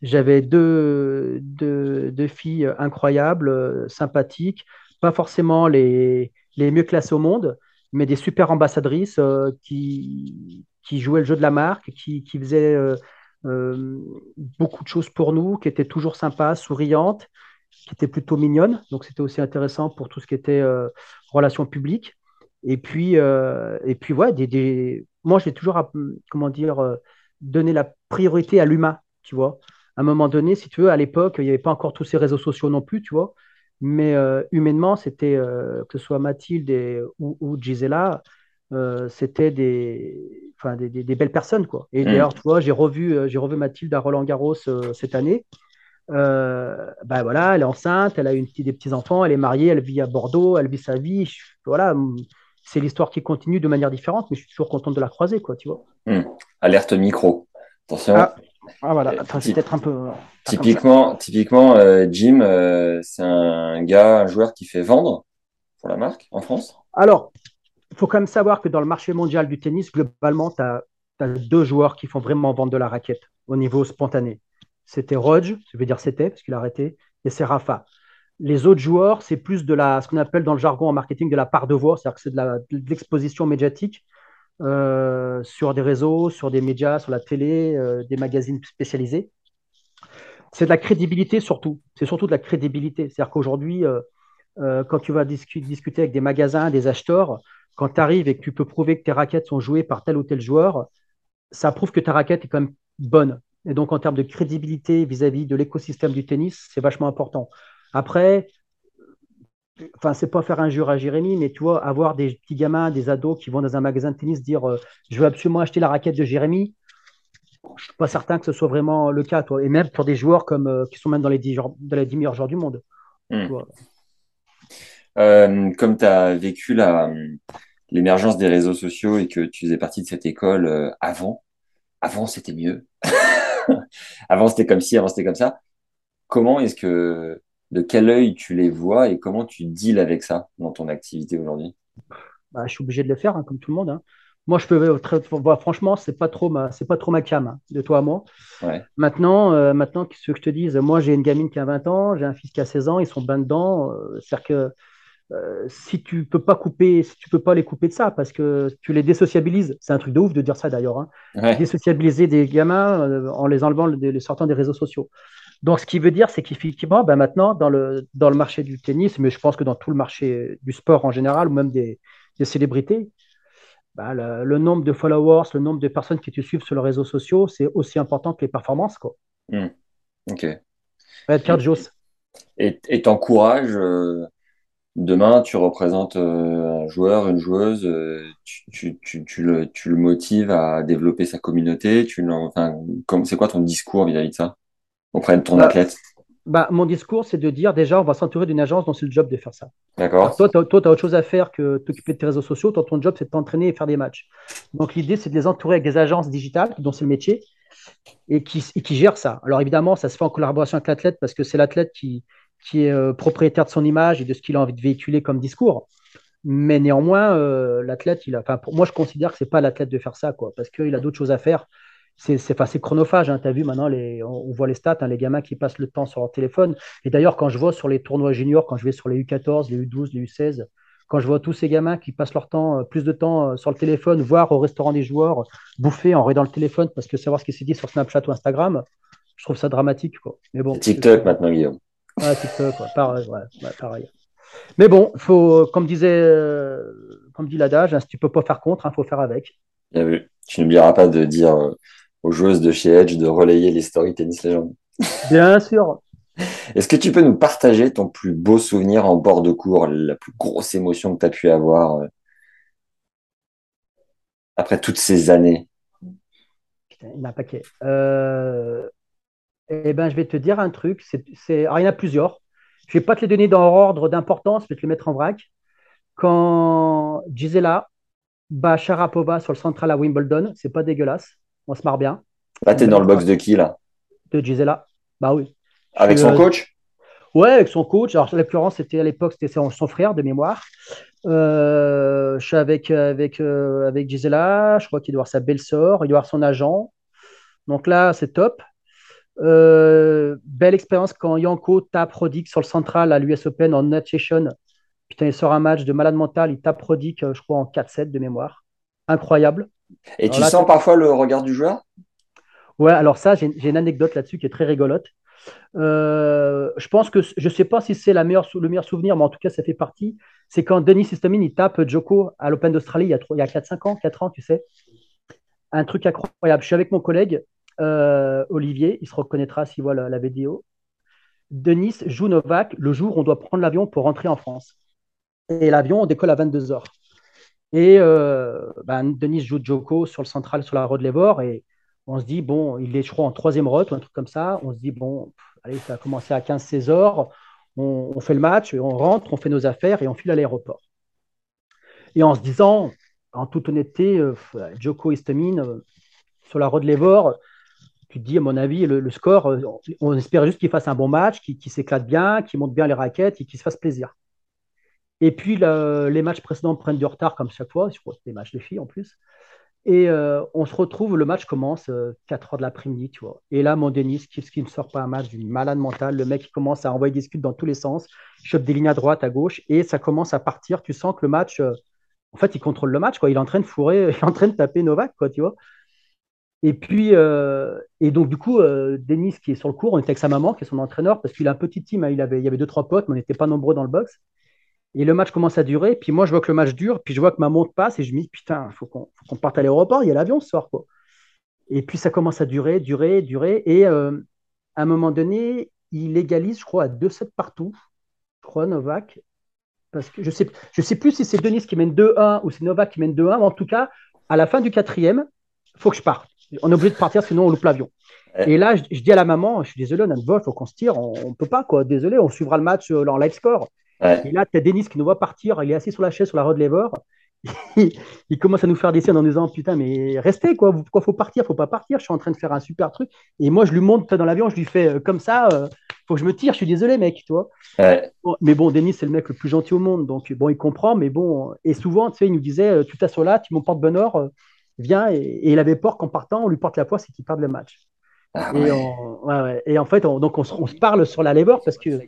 J'avais deux, deux, filles incroyables, sympathiques, pas forcément les, les mieux classées au monde, mais des super ambassadrices qui, qui jouait le jeu de la marque, qui, qui faisait euh, euh, beaucoup de choses pour nous, qui était toujours sympa, souriante, qui était plutôt mignonne. Donc c'était aussi intéressant pour tout ce qui était euh, relations publiques. Et puis, et puis ouais, des, moi j'ai toujours, comment dire, donné la priorité à l'humain, tu vois. À un moment donné, si tu veux, à l'époque, il n'y avait pas encore tous ces réseaux sociaux non plus, tu vois. Mais humainement, c'était, que ce soit Mathilde ou, ou Gisela, c'était des, enfin, des, des, belles personnes. Quoi. Et mm. d'ailleurs, tu vois, j'ai revu, euh, j'ai revu Mathilde à Roland Garros euh, cette année. Euh, ben voilà, elle est enceinte, elle a une, des petits-enfants, elle est mariée, elle vit à Bordeaux, elle vit sa vie. voilà, c'est l'histoire qui continue de manière différente, mais je suis toujours contente de la croiser, quoi, tu vois. Mm. Alerte micro. Attention. Ah, ah voilà, c'est peut-être un peu. Typiquement, typiquement Jim, c'est un gars, un joueur qui fait vendre pour la marque en France Alors, il faut quand même savoir que dans le marché mondial du tennis, globalement, tu as, deux joueurs qui font vraiment vendre de la raquette au niveau spontané. C'était Rodge, je veux dire c'était, parce qu'il a arrêté, et c'est Rafa. Les autres joueurs, c'est plus de la, ce qu'on appelle dans le jargon en marketing de la part de voix, c'est-à-dire que c'est de l'exposition médiatique euh, sur des réseaux, sur des médias, sur la télé, euh, des magazines spécialisés. C'est de la crédibilité surtout. C'est surtout de la crédibilité. C'est-à-dire qu'aujourd'hui, euh, quand tu vas discuter avec des magasins, des acheteurs, quand tu arrives et que tu peux prouver que tes raquettes sont jouées par tel ou tel joueur, ça prouve que ta raquette est quand même bonne. Et donc, en termes de crédibilité vis-à-vis de l'écosystème du tennis, c'est vachement important. Après, enfin, c'est pas faire injure à Jérémy, mais tu vois, avoir des petits gamins, des ados qui vont dans un magasin de tennis dire euh, Je veux absolument acheter la raquette de Jérémy. je suis pas certain que ce soit vraiment le cas, toi. Et même pour des joueurs comme, euh, qui sont même dans les 10, dans les 10 meilleurs joueurs du monde. Hmm. Euh, comme tu as vécu l'émergence des réseaux sociaux et que tu faisais partie de cette école avant, avant c'était mieux. avant c'était comme ci, avant c'était comme ça. Comment est-ce que, de quel œil tu les vois et comment tu deals avec ça dans ton activité aujourd'hui? Bah, Je suis obligé de le faire, hein, comme tout le monde. Hein. Moi, je peux très, bah, franchement, c'est pas trop ma, c'est pas trop ma cam hein, de toi à moi. Maintenant, euh, maintenant, ce que je te dise, moi, j'ai une gamine qui a 20 ans, j'ai un fils qui a 16 ans, ils sont bien dedans. Euh, c'est-à-dire que euh, si tu peux pas couper, si tu peux pas les couper de ça, parce que tu les désociabilises, c'est un truc de ouf de dire ça d'ailleurs. Hein. Désociabiliser des gamins en les enlevant, les sortant des réseaux sociaux. Donc, ce qui veut dire, c'est qu'effectivement, ben maintenant, dans le, dans le marché du tennis, mais je pense que dans tout le marché du sport en général, ou même des, des célébrités, bah, le, nombre de followers, le nombre de personnes qui te suivent sur les réseaux sociaux, c'est aussi important que les performances. Quoi. Hmm. Ok. Et t'encourages, euh, demain, tu représentes euh, un joueur, une joueuse, euh, tu, tu, tu, le, tu, le, motives à développer sa communauté. Tu, enfin, c'est quoi ton discours vis-à-vis de ça? Auprès de ton bah, athlète bah, mon discours, c'est de dire déjà, on va s'entourer d'une agence dont c'est le job de faire ça. D'accord. Toi, tu as, autre chose à faire que t'occuper de tes réseaux sociaux. Toi, ton job, c'est de t'entraîner et faire des matchs. Donc, l'idée, c'est de les entourer avec des agences digitales, dont c'est le métier, et qui, qui gèrent ça. Alors, évidemment, ça se fait en collaboration avec l'athlète parce que c'est l'athlète qui, qui est euh, propriétaire de son image et de ce qu'il a envie de véhiculer comme discours. Mais néanmoins, euh, l'athlète, il a, enfin, pour moi, je considère que c'est pas l'athlète de faire ça, quoi, parce qu'il a d'autres choses à faire c'est chronophage. Hein. Tu as vu maintenant, les, on, voit les stats, hein, les gamins qui passent le temps sur leur téléphone. Et d'ailleurs, quand je vois sur les tournois juniors, quand je vais sur les U14, les U12, les U16, quand je vois tous ces gamins qui passent leur temps, euh, plus de temps euh, sur le téléphone, voire au restaurant des joueurs, bouffer en regardant le téléphone parce que savoir ce qui s'est dit sur Snapchat ou Instagram, je trouve ça dramatique. Quoi. Mais bon, TikTok maintenant, Guillaume. Ah, TikTok, pareil, pareil. Mais bon, faut, comme disait, euh, comme dit l'adage, hein, si tu peux pas faire contre, il faut faire avec. Bien vu. Tu n'oublieras pas de dire aux joueuses de chez Edge de relayer les stories Tennis Legend. Bien sûr. Est-ce que tu peux nous partager ton plus beau souvenir en bord de cours, la plus grosse émotion que tu as pu avoir euh, après toutes ces années? Putain, il y en a un paquet. Euh, eh ben, je vais te dire un truc. C'est, il y en a plusieurs. Je ne vais pas te les donner dans ordre d'importance, je vais te les mettre en vrac. Quand Gisela bat Sharapova sur le central à Wimbledon, c'est pas dégueulasse on se marre bien. Là, tu es dans le box de qui, là? De Gisela. Bah oui. Avec son euh, coach? Ouais, avec son coach. Alors, l'occurrence, c'était à l'époque, c'était son, frère de mémoire. Euh, je suis avec, avec, euh, avec Gisela. Je crois qu'il doit avoir sa belle-sœur. Il doit avoir son agent. Donc là, c'est top. belle expérience quand Yanko tape Rodic sur le central à l'US Open en session. Putain, il sort un match de malade mental. Il tape Rodic, je crois, en 4-7 de mémoire. Incroyable. Et tu sens parfois le regard du joueur? Ouais, alors ça, j'ai une anecdote là-dessus qui est très rigolote. Euh, je pense que je ne sais pas si c'est le meilleur souvenir, mais en tout cas, ça fait partie. C'est quand Denis Istomin il tape Joko à l'Open d'Australie il y a, a 4-5 ans, 4 ans, tu sais. Un truc incroyable. Je suis avec mon collègue euh, Olivier, il se reconnaîtra s'il voit la, vidéo. Denis joue Novak le jour où on doit prendre l'avion pour rentrer en France. Et l'avion, on décolle à 22 h et euh, ben, Denis joue Joko sur le central, sur la road Levor, et on se dit, bon, il est, je en troisième route ou un truc comme ça. On se dit, bon, allez, ça a commencé à 15-16 heures. On, fait le match, on rentre, on fait nos affaires et on file à l'aéroport. Et en se disant, en toute honnêteté, euh, Joko Istomin, euh, sur la road Levor, tu te dis, à mon avis, le, score, on, espère juste qu'il fasse un bon match, qu'il s'éclate bien, qu'il monte bien les raquettes et qu'il se fasse plaisir. Et puis, les matchs précédents prennent du retard, comme chaque fois. Je crois que des matchs de filles en plus. Et euh, on se retrouve, le match commence 4 euh, heures de l'après-midi, tu vois. Et là, mon Denis, qui, qui ne sort pas un match d'une malade mentale, le mec il commence à envoyer des scuds dans tous les sens, il chope des lignes à droite, à gauche, et ça commence à partir. Tu sens que le match, euh, en fait, il contrôle le match, quoi. Il est en train de fourrer, il est en train de taper Novak, quoi, tu vois. Et puis, et donc, du coup, Denis, qui est sur le cours, on était avec sa maman, qui est son entraîneur, parce qu'il a un petit team, hein. il, avait, il y avait deux, trois potes, mais on n'était pas nombreux dans le box. Et le match commence à durer. Puis moi, je vois que le match dure. Puis je vois que ma montre passe. Et je me dis, putain, il faut qu'on parte à l'aéroport. Il y a l'avion ce soir. Quoi. Et puis ça commence à durer, durer, durer. Et euh, à un moment donné, il égalise, je crois, à 2-7 partout. Je crois, Novak. Parce que je ne sais, je sais plus si c'est Denis qui mène 2-1 ou c'est Novak qui mène 2-1. Mais en tout cas, à la fin du quatrième, il faut que je parte. On est obligé de partir, sinon on loupe l'avion. Et là, je, dis à la maman, je suis désolé, on a il faut qu'on se tire, on ne peut pas, quoi. Désolé, on suivra le match euh, en live score. Et là, tu as Denis qui nous voit partir, il est assis sur la chaise sur la road lever. il commence à nous faire des scènes en nous disant Putain, mais restez, quoi, pourquoi faut partir Faut pas partir, je suis en train de faire un super truc. Et moi, je lui monte dans l'avion, je lui fais euh, comme ça, euh, faut que je me tire, je suis désolé, mec, tu vois. mais bon, Denis, c'est le mec le plus gentil au monde, donc bon, il comprend, mais bon, et souvent, tu sais, il nous disait Tu t'assois là, tu m'emportes bonheur, viens, et, il avait peur qu'en partant, on lui porte la poisse et qu'il perde le match. Ah et, en fait, on, donc on, se parle sur la lever parce que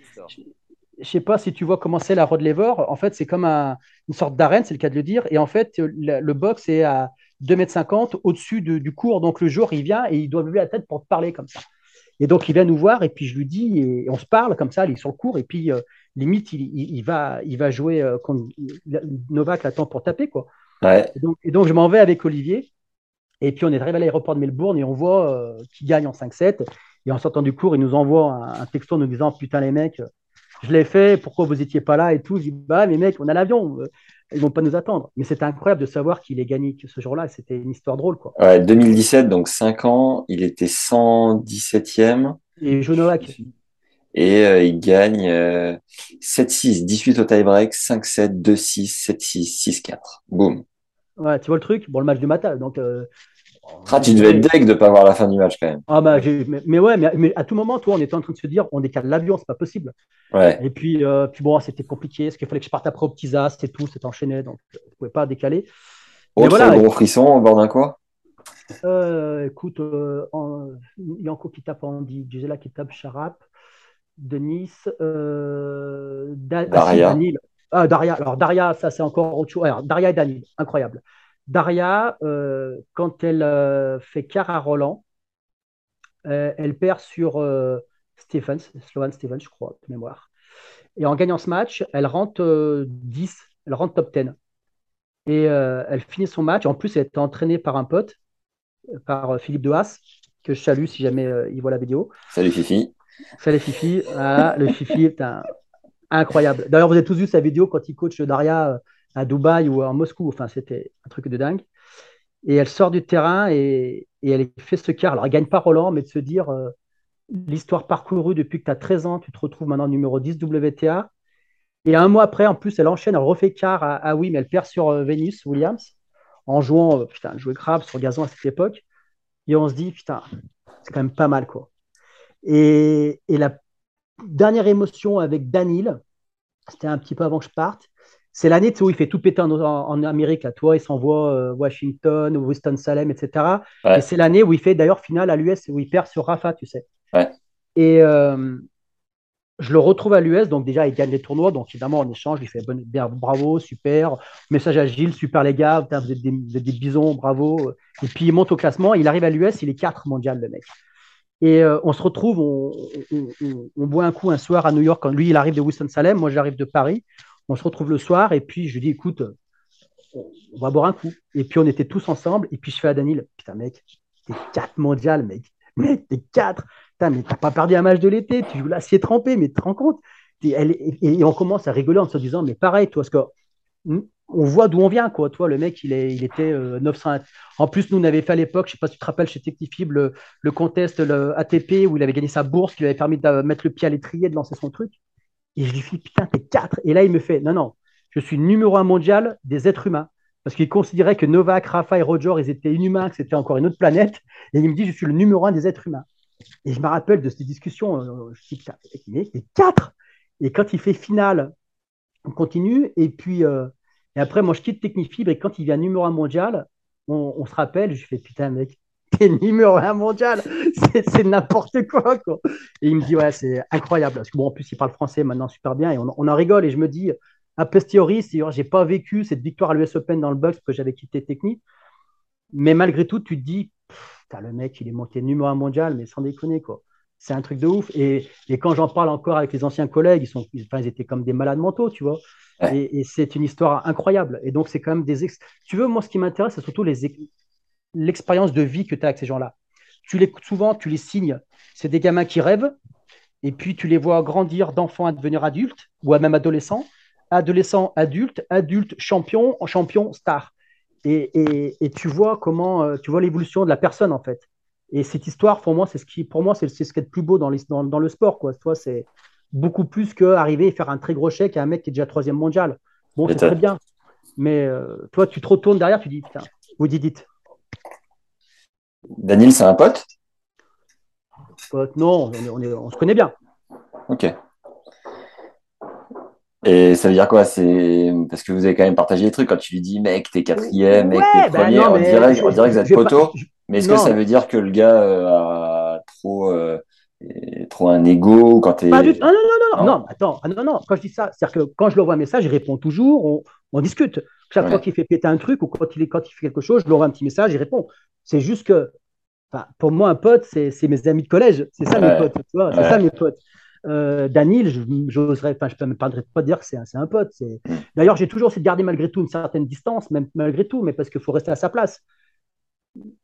je sais pas si tu vois comment c'est la road lever. En fait, c'est comme une sorte d'arène, c'est le cas de le dire. Et en fait, le, box est à 2,50 m au-dessus du cours. Donc le jour, il vient et il doit lever la tête pour te parler comme ça. Et donc il vient nous voir et puis je lui dis, et on se parle comme ça, il est sur le cours. Et puis euh, limite, il, va, il va jouer euh, quand Novak l'attend pour taper. quoi. Et, donc, je m'en vais avec Olivier. Et puis on est arrivé à l'aéroport de Melbourne et on voit euh, qu'il gagne en 5-7. Et en sortant du cours, il nous envoie un, un texto nous disant Putain, les mecs, je l'ai fait, pourquoi vous n'étiez pas là et tout. Je dis, bah, mais mec, on a l'avion, euh, ils vont pas nous attendre. Mais c'était incroyable de savoir qu'il ait gagné ce jour-là. C'était une histoire drôle. Quoi. Ouais, 2017, donc 5 ans, il était 117e. Et Jonovac. Et euh, il gagne 7-6, euh, 18 au tie-break, 5-7, 2-6, 7-6, 6-4. Boum. Ouais, tu vois le truc? Bon, le match du matin. Donc, ah, tu devais être deg de ne pas voir la fin du match quand même. Ah bah, mais, ouais, mais, à tout moment, toi, on était en train de se dire, on décale l'avion, c'est pas possible. Ouais. Et puis, euh, puis bon, c'était compliqué, parce qu'il fallait que je parte après au petit as, c'est tout, c'était enchaîné, donc je ne pouvais pas décaler. Autre voilà, gros frisson au bord d'un quoi? Euh, Écoute, euh, en, Yanko qui tape Andy, Gisela qui tape Charap, Denis, euh, Daria. Ah, Daria. Alors, Daria, ça, c'est encore autre chose. Alors, Daria et Daniel, incroyable. Daria, euh, quand elle euh, fait quart à Roland, euh, elle perd sur Stephens, Sloan Stephens, je crois, de mémoire. Et en gagnant ce match, elle rentre 10, elle rentre top 10. Et elle finit son match. En plus, elle est entraînée par un pote, par Philippe Dehaas, que je salue si jamais il voit la vidéo. Salut Fifi. Salut Fifi. Ah, le Fifi est incroyable. D'ailleurs, vous avez tous vu sa vidéo quand il coach Daria à Dubaï ou à Moscou. Enfin, c'était un truc de dingue. Et elle sort du terrain et, elle fait ce quart. Alors, elle gagne pas Roland, mais de se dire euh, l'histoire parcourue depuis que tu as 13 ans, tu te retrouves maintenant numéro 10 WTA. Et un mois après, en plus, elle enchaîne, elle refait quart à, oui, mais elle perd sur euh, Venus Williams en jouant, euh, putain, elle jouait grave sur gazon à cette époque. Et on se dit, putain, c'est quand même pas mal, quoi. Et, et la dernière émotion avec Danil, c'était un petit peu avant que je parte, c'est l'année où il fait tout péter en, Amérique. Là, toi, il s'envoie euh, Washington, Winston-Salem, etc. Et c'est l'année où il fait d'ailleurs finale à l'US, où il perd sur Rafa, tu sais. Et euh, je le retrouve à l'US, donc déjà, il gagne les tournois. Donc évidemment, en échange, il fait bien, bravo, super. Message à Gilles, super les gars, vous, êtes des, bisons, bravo. Et puis il monte au classement, il arrive à l'US, il est 4 mondial, le mec. Et euh, on se retrouve, on, on, boit un coup un soir à New York lui, il arrive de Winston-Salem, moi j'arrive de Paris. On se retrouve le soir et puis je lui dis écoute, on va boire un coup. Et puis on était tous ensemble. Et puis je fais à Daniel putain, mec, t'es 4 mondial, mec. Mec, t'es 4. Putain, mais t'as pas perdu un match de l'été. Tu joues l'acier trempé, mais te rends compte et, on commence à rigoler en se disant mais pareil, toi, parce que on voit d'où on vient, quoi. Toi, le mec, il, est, il était 900. Euh, en plus, nous, on avait fait à l'époque, je sais pas si tu te rappelles, chez Technifib, le, le contest le ATP où il avait gagné sa bourse, qui lui avait permis de mettre le pied à l'étrier, de lancer son truc. Et je lui dis, putain, t'es 4. Et là, il me fait, non, non, je suis numéro un mondial des êtres humains. Parce qu'il considérait que Novak, Rafa et Roger, ils étaient inhumains, que c'était encore une autre planète. Et il me dit, je suis le numéro un des êtres humains. Et je me rappelle de ces discussions. Euh, je dis, putain, t'es 4. Et quand il fait finale, on continue. Et puis, euh, et après, moi, je quitte Technifibre. Et quand il vient numéro un mondial, on, on se rappelle, je fais, putain, mec, t'es numéro un mondial, c'est n'importe quoi, quoi. Et il me dit, ouais, c'est incroyable. Parce que bon, en plus, il parle français maintenant super bien et on, en rigole. Et je me dis, a posteriori, j'ai pas vécu cette victoire à l'US Open dans le box parce que j'avais quitté Technique. Mais malgré tout, tu te dis, le mec, il est monté numéro un mondial, mais sans déconner, quoi. C'est un truc de ouf. Et, et quand j'en parle encore avec les anciens collègues, ils, sont, ils, ils étaient comme des malades mentaux, tu vois. Et, et c'est une histoire incroyable. Et donc, c'est quand même des. Tu veux, moi, ce qui m'intéresse, c'est surtout les, l'expérience de vie que tu as avec ces gens-là. Tu les, souvent, tu les signes. C'est des gamins qui rêvent, et puis tu les vois grandir d'enfants à devenir adultes, ou à même adolescents, adolescents, adultes, adultes, champions, champions, stars. et, et, tu vois comment euh, tu vois l'évolution de la personne en fait. Et cette histoire, pour moi, c'est ce qui, pour moi, c'est ce qui est le plus beau dans, dans, dans le sport, quoi. Toi, c'est beaucoup plus qu'arriver et faire un très gros chèque à un mec qui est déjà troisième mondial. Bon, c'est très bien. Mais euh, toi, tu te retournes derrière, tu dis, putain, vous dites. Daniel, c'est un pote? Pote, non, on, on se connaît bien. Ok. Et ça veut dire quoi? C'est parce que vous avez quand même partagé des trucs. Quand tu lui dis, mec, t'es quatrième, mec, t'es bah premier, on, dirait, que vous êtes poteau. Mais est-ce que ça veut dire que le gars euh, a trop, euh, trop un ego quand t'es. Pas du... non, non, non, non, non, attends, ah, non, non. Quand je dis ça, c'est-à-dire que quand je lui envoie un message, il répond toujours, on, on discute. Chaque fois qu'il fait péter un truc ou quand il, quand il fait quelque chose, je lui envoie un petit message, il répond. C'est juste que, pour moi, un pote, c'est mes amis de collège. C'est ça, mes potes. Tu vois, c'est ça, mes potes. Euh, Danil, j'oserais, enfin, je ne pas de dire que c'est un, un, pote. D'ailleurs, j'ai toujours essayé de garder malgré tout une certaine distance, même malgré tout, mais parce qu'il faut rester à sa place.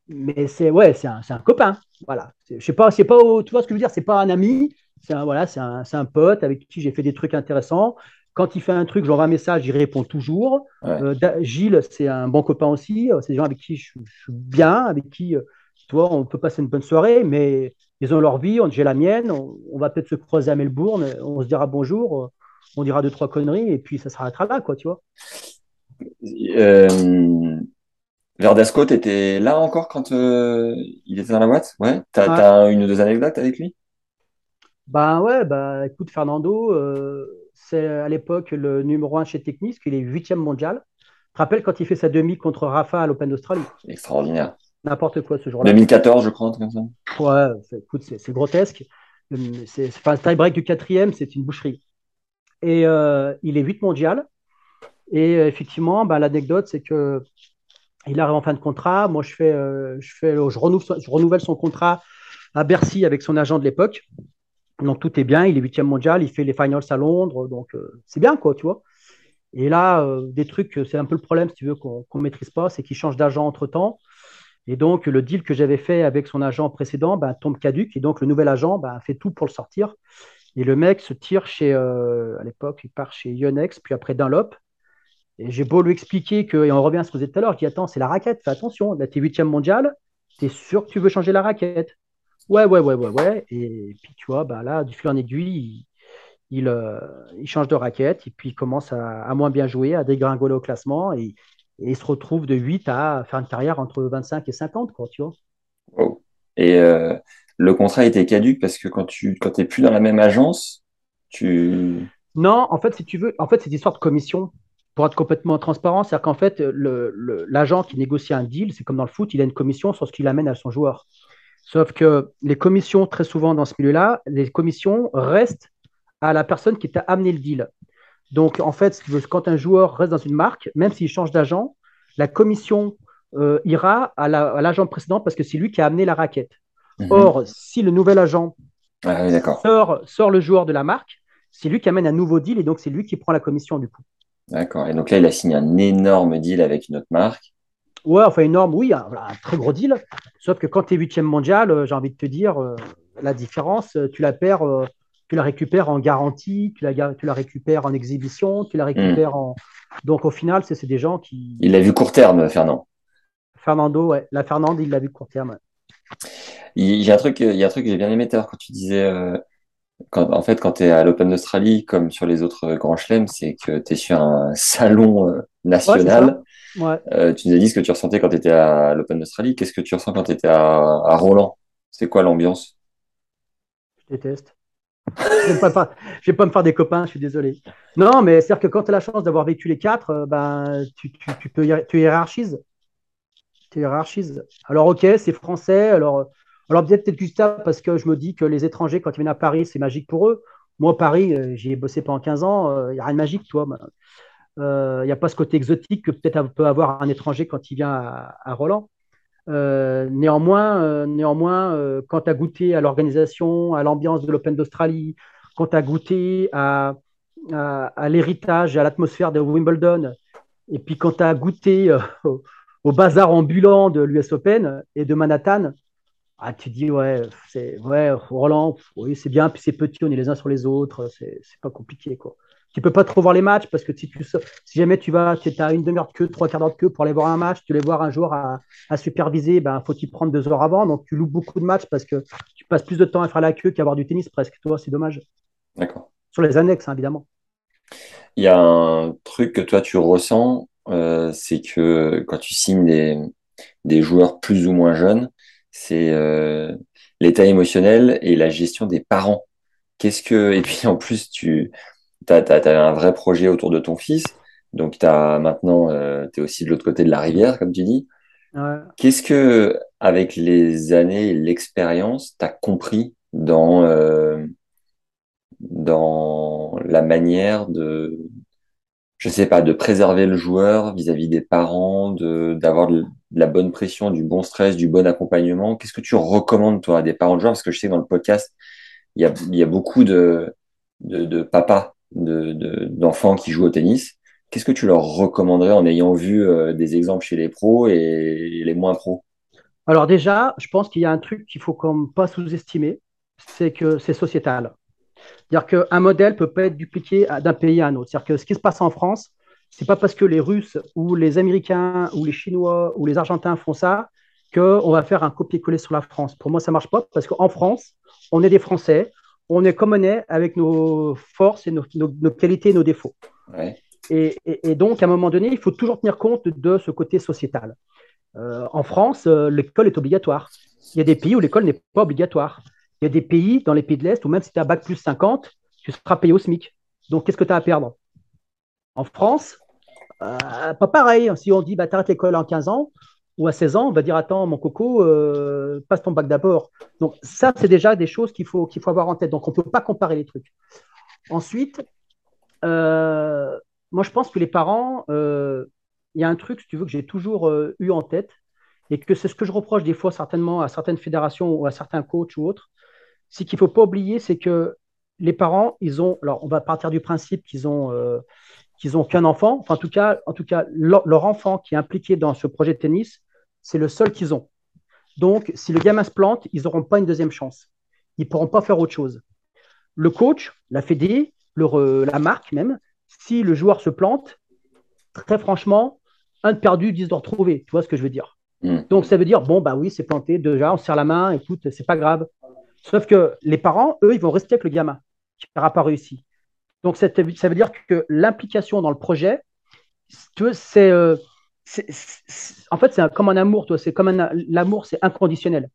Mais c'est ouais, c'est un, un, copain. Voilà. Je sais pas, c'est pas, tu vois ce que je veux dire, c'est pas un ami, c'est un voilà, c'est un, un, pote avec qui j'ai fait des trucs intéressants. Quand il fait un truc, j'envoie un message, il répond toujours. Euh, Gilles, c'est un bon copain aussi. C'est des gens avec qui je, suis bien, avec qui, euh, tu vois, on peut passer une bonne soirée, mais ils ont leur vie, j'ai la mienne, on, va peut-être se croiser à Melbourne, on se dira bonjour, on dira deux, trois conneries, et puis ça s'arrêtera là, quoi, tu vois. Euh, Verdasco, tu étais là encore quand euh, il était dans la boîte? Ouais Tu as, une ou deux anecdotes avec lui? Ben ouais, bah écoute, Fernando, euh, c'est à l'époque le numéro un chez Technis, il est huitième mondial. Tu te rappelles quand il fait sa demi contre Rafa à l'Open d'Australie? Extraordinaire n'importe quoi ce jour-là. 2014, je crois, comme ça. Ouais, écoute, c'est grotesque. C'est, enfin, le tie-break du quatrième, c'est une boucherie. Et euh, il est 8 mondial. Et euh, effectivement, bah, l'anecdote, c'est que il arrive en fin de contrat. Moi, je fais, euh, je fais, je renouvelle, je renouvelle son contrat à Bercy avec son agent de l'époque. Donc tout est bien. Il est huitième mondial. Il fait les finals à Londres. Donc c'est bien, quoi, tu vois. Et là, des trucs, c'est un peu le problème, si tu veux, qu'on ne maîtrise pas, c'est qu'il change d'agent entre temps. Et donc, le deal que j'avais fait avec son agent précédent ben, tombe caduque. Et donc, le nouvel agent ben, fait tout pour le sortir. Et le mec se tire chez, euh, à l'époque, il part chez Yonex, puis après Dunlop. Et j'ai beau lui expliquer que, et on revient à ce que vous tout à l'heure, je dis Attends, c'est la raquette, fais attention, là, tu es huitième mondial, tu es sûr que tu veux changer la raquette? Ouais, ouais, ouais, ouais, ouais. Et puis, tu vois, ben, là, du fil en aiguille, il, euh, il, change de raquette, et puis il commence à, à, moins bien jouer, à dégringoler au classement. Et et il se retrouve de 8 à faire une carrière entre 25 et 50, quoi, tu vois. Et euh, le contrat était caduque parce que quand tu quand es plus dans la même agence, tu. Non, en fait, si tu veux, en fait, c'est une histoire de commission. Pour être complètement transparent, c'est-à-dire qu'en fait, l'agent qui négocie un deal, c'est comme dans le foot, il a une commission sur ce qu'il amène à son joueur. Sauf que les commissions, très souvent dans ce milieu-là, les commissions restent à la personne qui t'a amené le deal. Donc, en fait, quand un joueur reste dans une marque, même s'il change d'agent, la commission euh, ira à l'agent précédent parce que c'est lui qui a amené la raquette. Mhm. Or, si le nouvel agent ah sort, le joueur de la marque, c'est lui qui amène un nouveau deal et donc c'est lui qui prend la commission du coup. D'accord. Et donc là, il a signé un énorme deal avec une autre marque. Ouais, enfin énorme, oui, un, très gros deal. Sauf que quand tu es huitième mondial, euh, j'ai envie de te dire, euh, la différence, tu la perds tu la récupères en garantie, tu la, tu la récupères en exhibition, tu la récupères hmm. en. Donc au final, c'est des gens qui. Il l'a vu court terme, Fernand. Fernando, ouais. La Fernande, il l'a vu court terme. Il y a un truc, il y a un truc que j'ai bien aimé quand tu disais. Euh, quand, en fait, quand tu es à l'Open d'Australie, comme sur les autres grands chelems, c'est que tu es sur un salon euh, national. Ouais, euh, tu nous as dit ce que tu ressentais quand tu étais à l'Open d'Australie. Qu'est-ce que tu ressens quand tu étais à, à Roland? C'est quoi l'ambiance? Je déteste. je ne vais, pas me faire des copains, je suis désolé. Non, mais c'est-à-dire que quand tu as la chance d'avoir vécu les quatre, euh, ben, tu, tu, peux, tu hiérarchises. Tu hiérarchises. Alors, ok, c'est français. Alors, alors peut-être que ça parce que je me dis que les étrangers, quand ils viennent à Paris, c'est magique pour eux. Moi, Paris, euh, j'y ai bossé pendant 15 ans, il euh, n'y a rien de magique, toi. Il n'y a pas ce côté exotique que peut-être peut avoir un étranger quand il vient à, à Roland. Euh, néanmoins, euh, néanmoins euh, quand tu as goûté à l'organisation, à l'ambiance de l'Open d'Australie, quand tu as goûté à, à, l'héritage, à l'atmosphère de Wimbledon, et puis quand tu as goûté au, bazar ambulant de l'US Open et de Manhattan, ah, tu dis, ouais, c'est Roland, c'est bien, puis c'est petit, on est les uns sur les autres, c'est pas compliqué. Quoi. Tu peux pas trop voir les matchs parce que si, tu, si jamais tu vas, tu as une demi-heure de queue, trois quarts d'heure de queue pour aller voir un match, tu les voir un jour à, superviser, ben faut t'y prendre deux heures avant. Donc tu loues beaucoup de matchs parce que tu passes plus de temps à faire la queue qu'à voir du tennis presque. Toi, c'est dommage. D'accord. Sur les annexes, hein, évidemment. Il y a un truc que toi tu ressens, euh, c'est que quand tu signes des, des joueurs plus ou moins jeunes, c'est euh, l'état émotionnel et la gestion des parents. Qu'est-ce que et puis en plus tu as, un vrai projet autour de ton fils, donc tu as maintenant euh, tu es aussi de l'autre côté de la rivière comme tu dis. Qu'est-ce que avec les années et l'expérience, tu as compris dans euh, dans la manière de je sais pas, de préserver le joueur vis-à-vis des parents, de d'avoir de, la bonne pression, du bon stress, du bon accompagnement? Qu'est-ce que tu recommandes toi à des parents de joueurs? Parce que je sais que dans le podcast, il y a, y a beaucoup de, de, de papas, de, d'enfants qui jouent au tennis. Qu'est-ce que tu leur recommanderais en ayant vu euh, des exemples chez les pros et les moins pros? Alors déjà, je pense qu'il y a un truc qu'il faut comme pas sous-estimer, c'est que c'est sociétal. C'est-à-dire qu'un modèle peut pas être dupliqué d'un pays à un autre. C'est-à-dire que ce qui se passe en France, c'est pas parce que les Russes ou les Américains ou les Chinois ou les Argentins font ça qu'on va faire un copier-coller sur la France. Pour moi, ça marche pas parce qu'en France, on est des Français, on est comme on est avec nos forces et nos, qualités et nos défauts. Et, donc, à un moment donné, il faut toujours tenir compte de ce côté sociétal. Euh, en France, euh, l'école est obligatoire. Il y a des pays où l'école n'est pas obligatoire. Il y a des pays, dans les pays de l'Est, où même si tu as bac plus 50, tu seras payé au SMIC. Donc, qu'est-ce que tu as à perdre? En France, euh, pas pareil. Si on dit, bah, tu arrêtes l'école en 15 ans ou à 16 ans, on va dire, attends, mon coco, euh, passe ton bac d'abord. Donc, ça, c'est déjà des choses qu'il faut, qu'il faut avoir en tête. Donc, on ne peut pas comparer les trucs. Ensuite, euh, moi, je pense que les parents, il y a un truc, si tu veux, que j'ai toujours eu en tête, et que c'est ce que je reproche des fois certainement à certaines fédérations ou à certains coachs ou autres, ce qu'il ne faut pas oublier, c'est que les parents, ils ont, alors on va partir du principe qu'ils ont, euh, qu'ils ont qu'un enfant, enfin en tout cas, en tout cas leur, enfant qui est impliqué dans ce projet de tennis, c'est le seul qu'ils ont. Donc, si le gamin se plante, ils n'auront pas une deuxième chance. Ils ne pourront pas faire autre chose. Le coach, la fédé, le, la marque même, si le joueur se plante, très franchement, un de perdu, dix de retrouver. Tu vois ce que je veux dire? Hmm. Donc, ça veut dire, bon, bah oui, c'est planté, déjà, on serre la main, écoute, c'est pas grave. Sauf que les parents, eux, ils vont rester avec le gamin qui n'aura pas réussi. Donc, ça veut dire que l'implication dans le projet, c'est. En fait, c'est comme un amour, toi. C'est comme un, l'amour, c'est inconditionnel.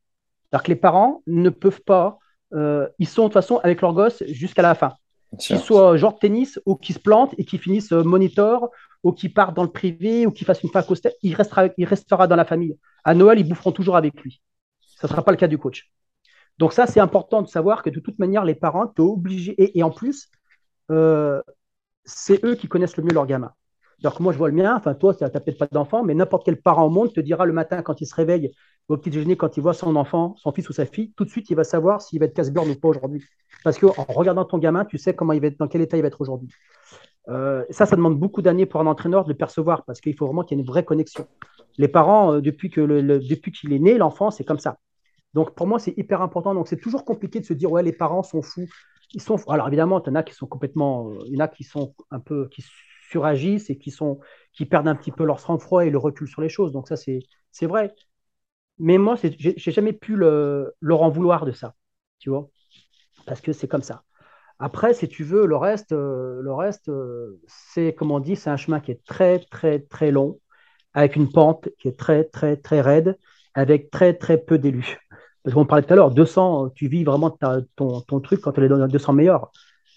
Alors que les parents ne peuvent pas. Euh, ils sont de toute façon avec leur gosse jusqu'à la fin. Qu'ils soient genre de tennis ou qu'ils se plantent et qu'ils finissent euh, monitor ou qu'ils partent dans le privé ou qu'ils fassent une fac au il restera, il restera dans la famille. À Noël, ils boufferont toujours avec lui. Ce ne sera pas le cas du coach. Donc ça, c'est important de savoir que de toute manière, les parents sont obligés. Et, en plus, euh, c'est eux qui connaissent le mieux leur gamin. Alors moi, je vois le mien, enfin toi, tu n'as peut-être pas d'enfant, mais n'importe quel parent au monde te dira le matin quand il se réveille, au petit déjeuner, quand il voit son enfant, son fils ou sa fille, tout de suite, il va savoir s'il va être casse-burn ou pas aujourd'hui. Parce qu'en regardant ton gamin, tu sais comment il va être, dans quel état il va être aujourd'hui. Euh, ça, ça demande beaucoup d'années pour un entraîneur de le percevoir, parce qu'il faut vraiment qu'il y ait une vraie connexion. Les parents, euh, depuis qu'il est né, l'enfant, c'est comme ça. Donc pour moi, c'est hyper important. Donc c'est toujours compliqué de se dire ouais, les parents sont fous. Ils sont Alors évidemment, il y en a qui sont complètement, il y en a qui sont un peu suragissent et qui sont qui perdent un petit peu leur sang-froid et le recul sur les choses. Donc ça c'est vrai. Mais moi, j'ai jamais pu le, leur en vouloir de ça, tu vois, parce que c'est comme ça. Après, si tu veux, le reste, euh, le reste, euh, c'est comme on dit, c'est un chemin qui est très très très long, avec une pente qui est très très très raide, avec très très peu d'élus. Parce qu'on parlait tout à l'heure, 200, tu vis vraiment ton, ton, truc quand tu es dans 200 meilleurs.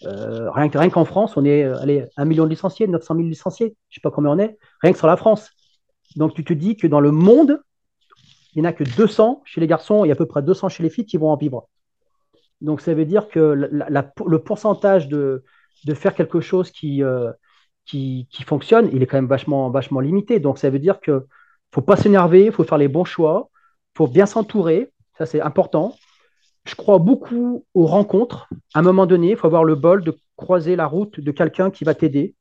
Euh, rien qu'en France, on est allez, 1 million de licenciés, 900 000 licenciés, je ne sais pas combien on est, rien que sur la France. Donc tu te dis que dans le monde, il n'y en a que 200 chez les garçons et à peu près 200 chez les filles qui vont en vivre. Donc ça veut dire que le pourcentage de, de, faire quelque chose qui, euh, qui, qui, fonctionne, il est quand même vachement, vachement limité. Donc ça veut dire qu'il ne faut pas s'énerver, il faut faire les bons choix, il faut bien s'entourer, ça, c'est important. Je crois beaucoup aux rencontres. À un moment donné, il faut avoir le bol de croiser la route de quelqu'un qui va t'aider,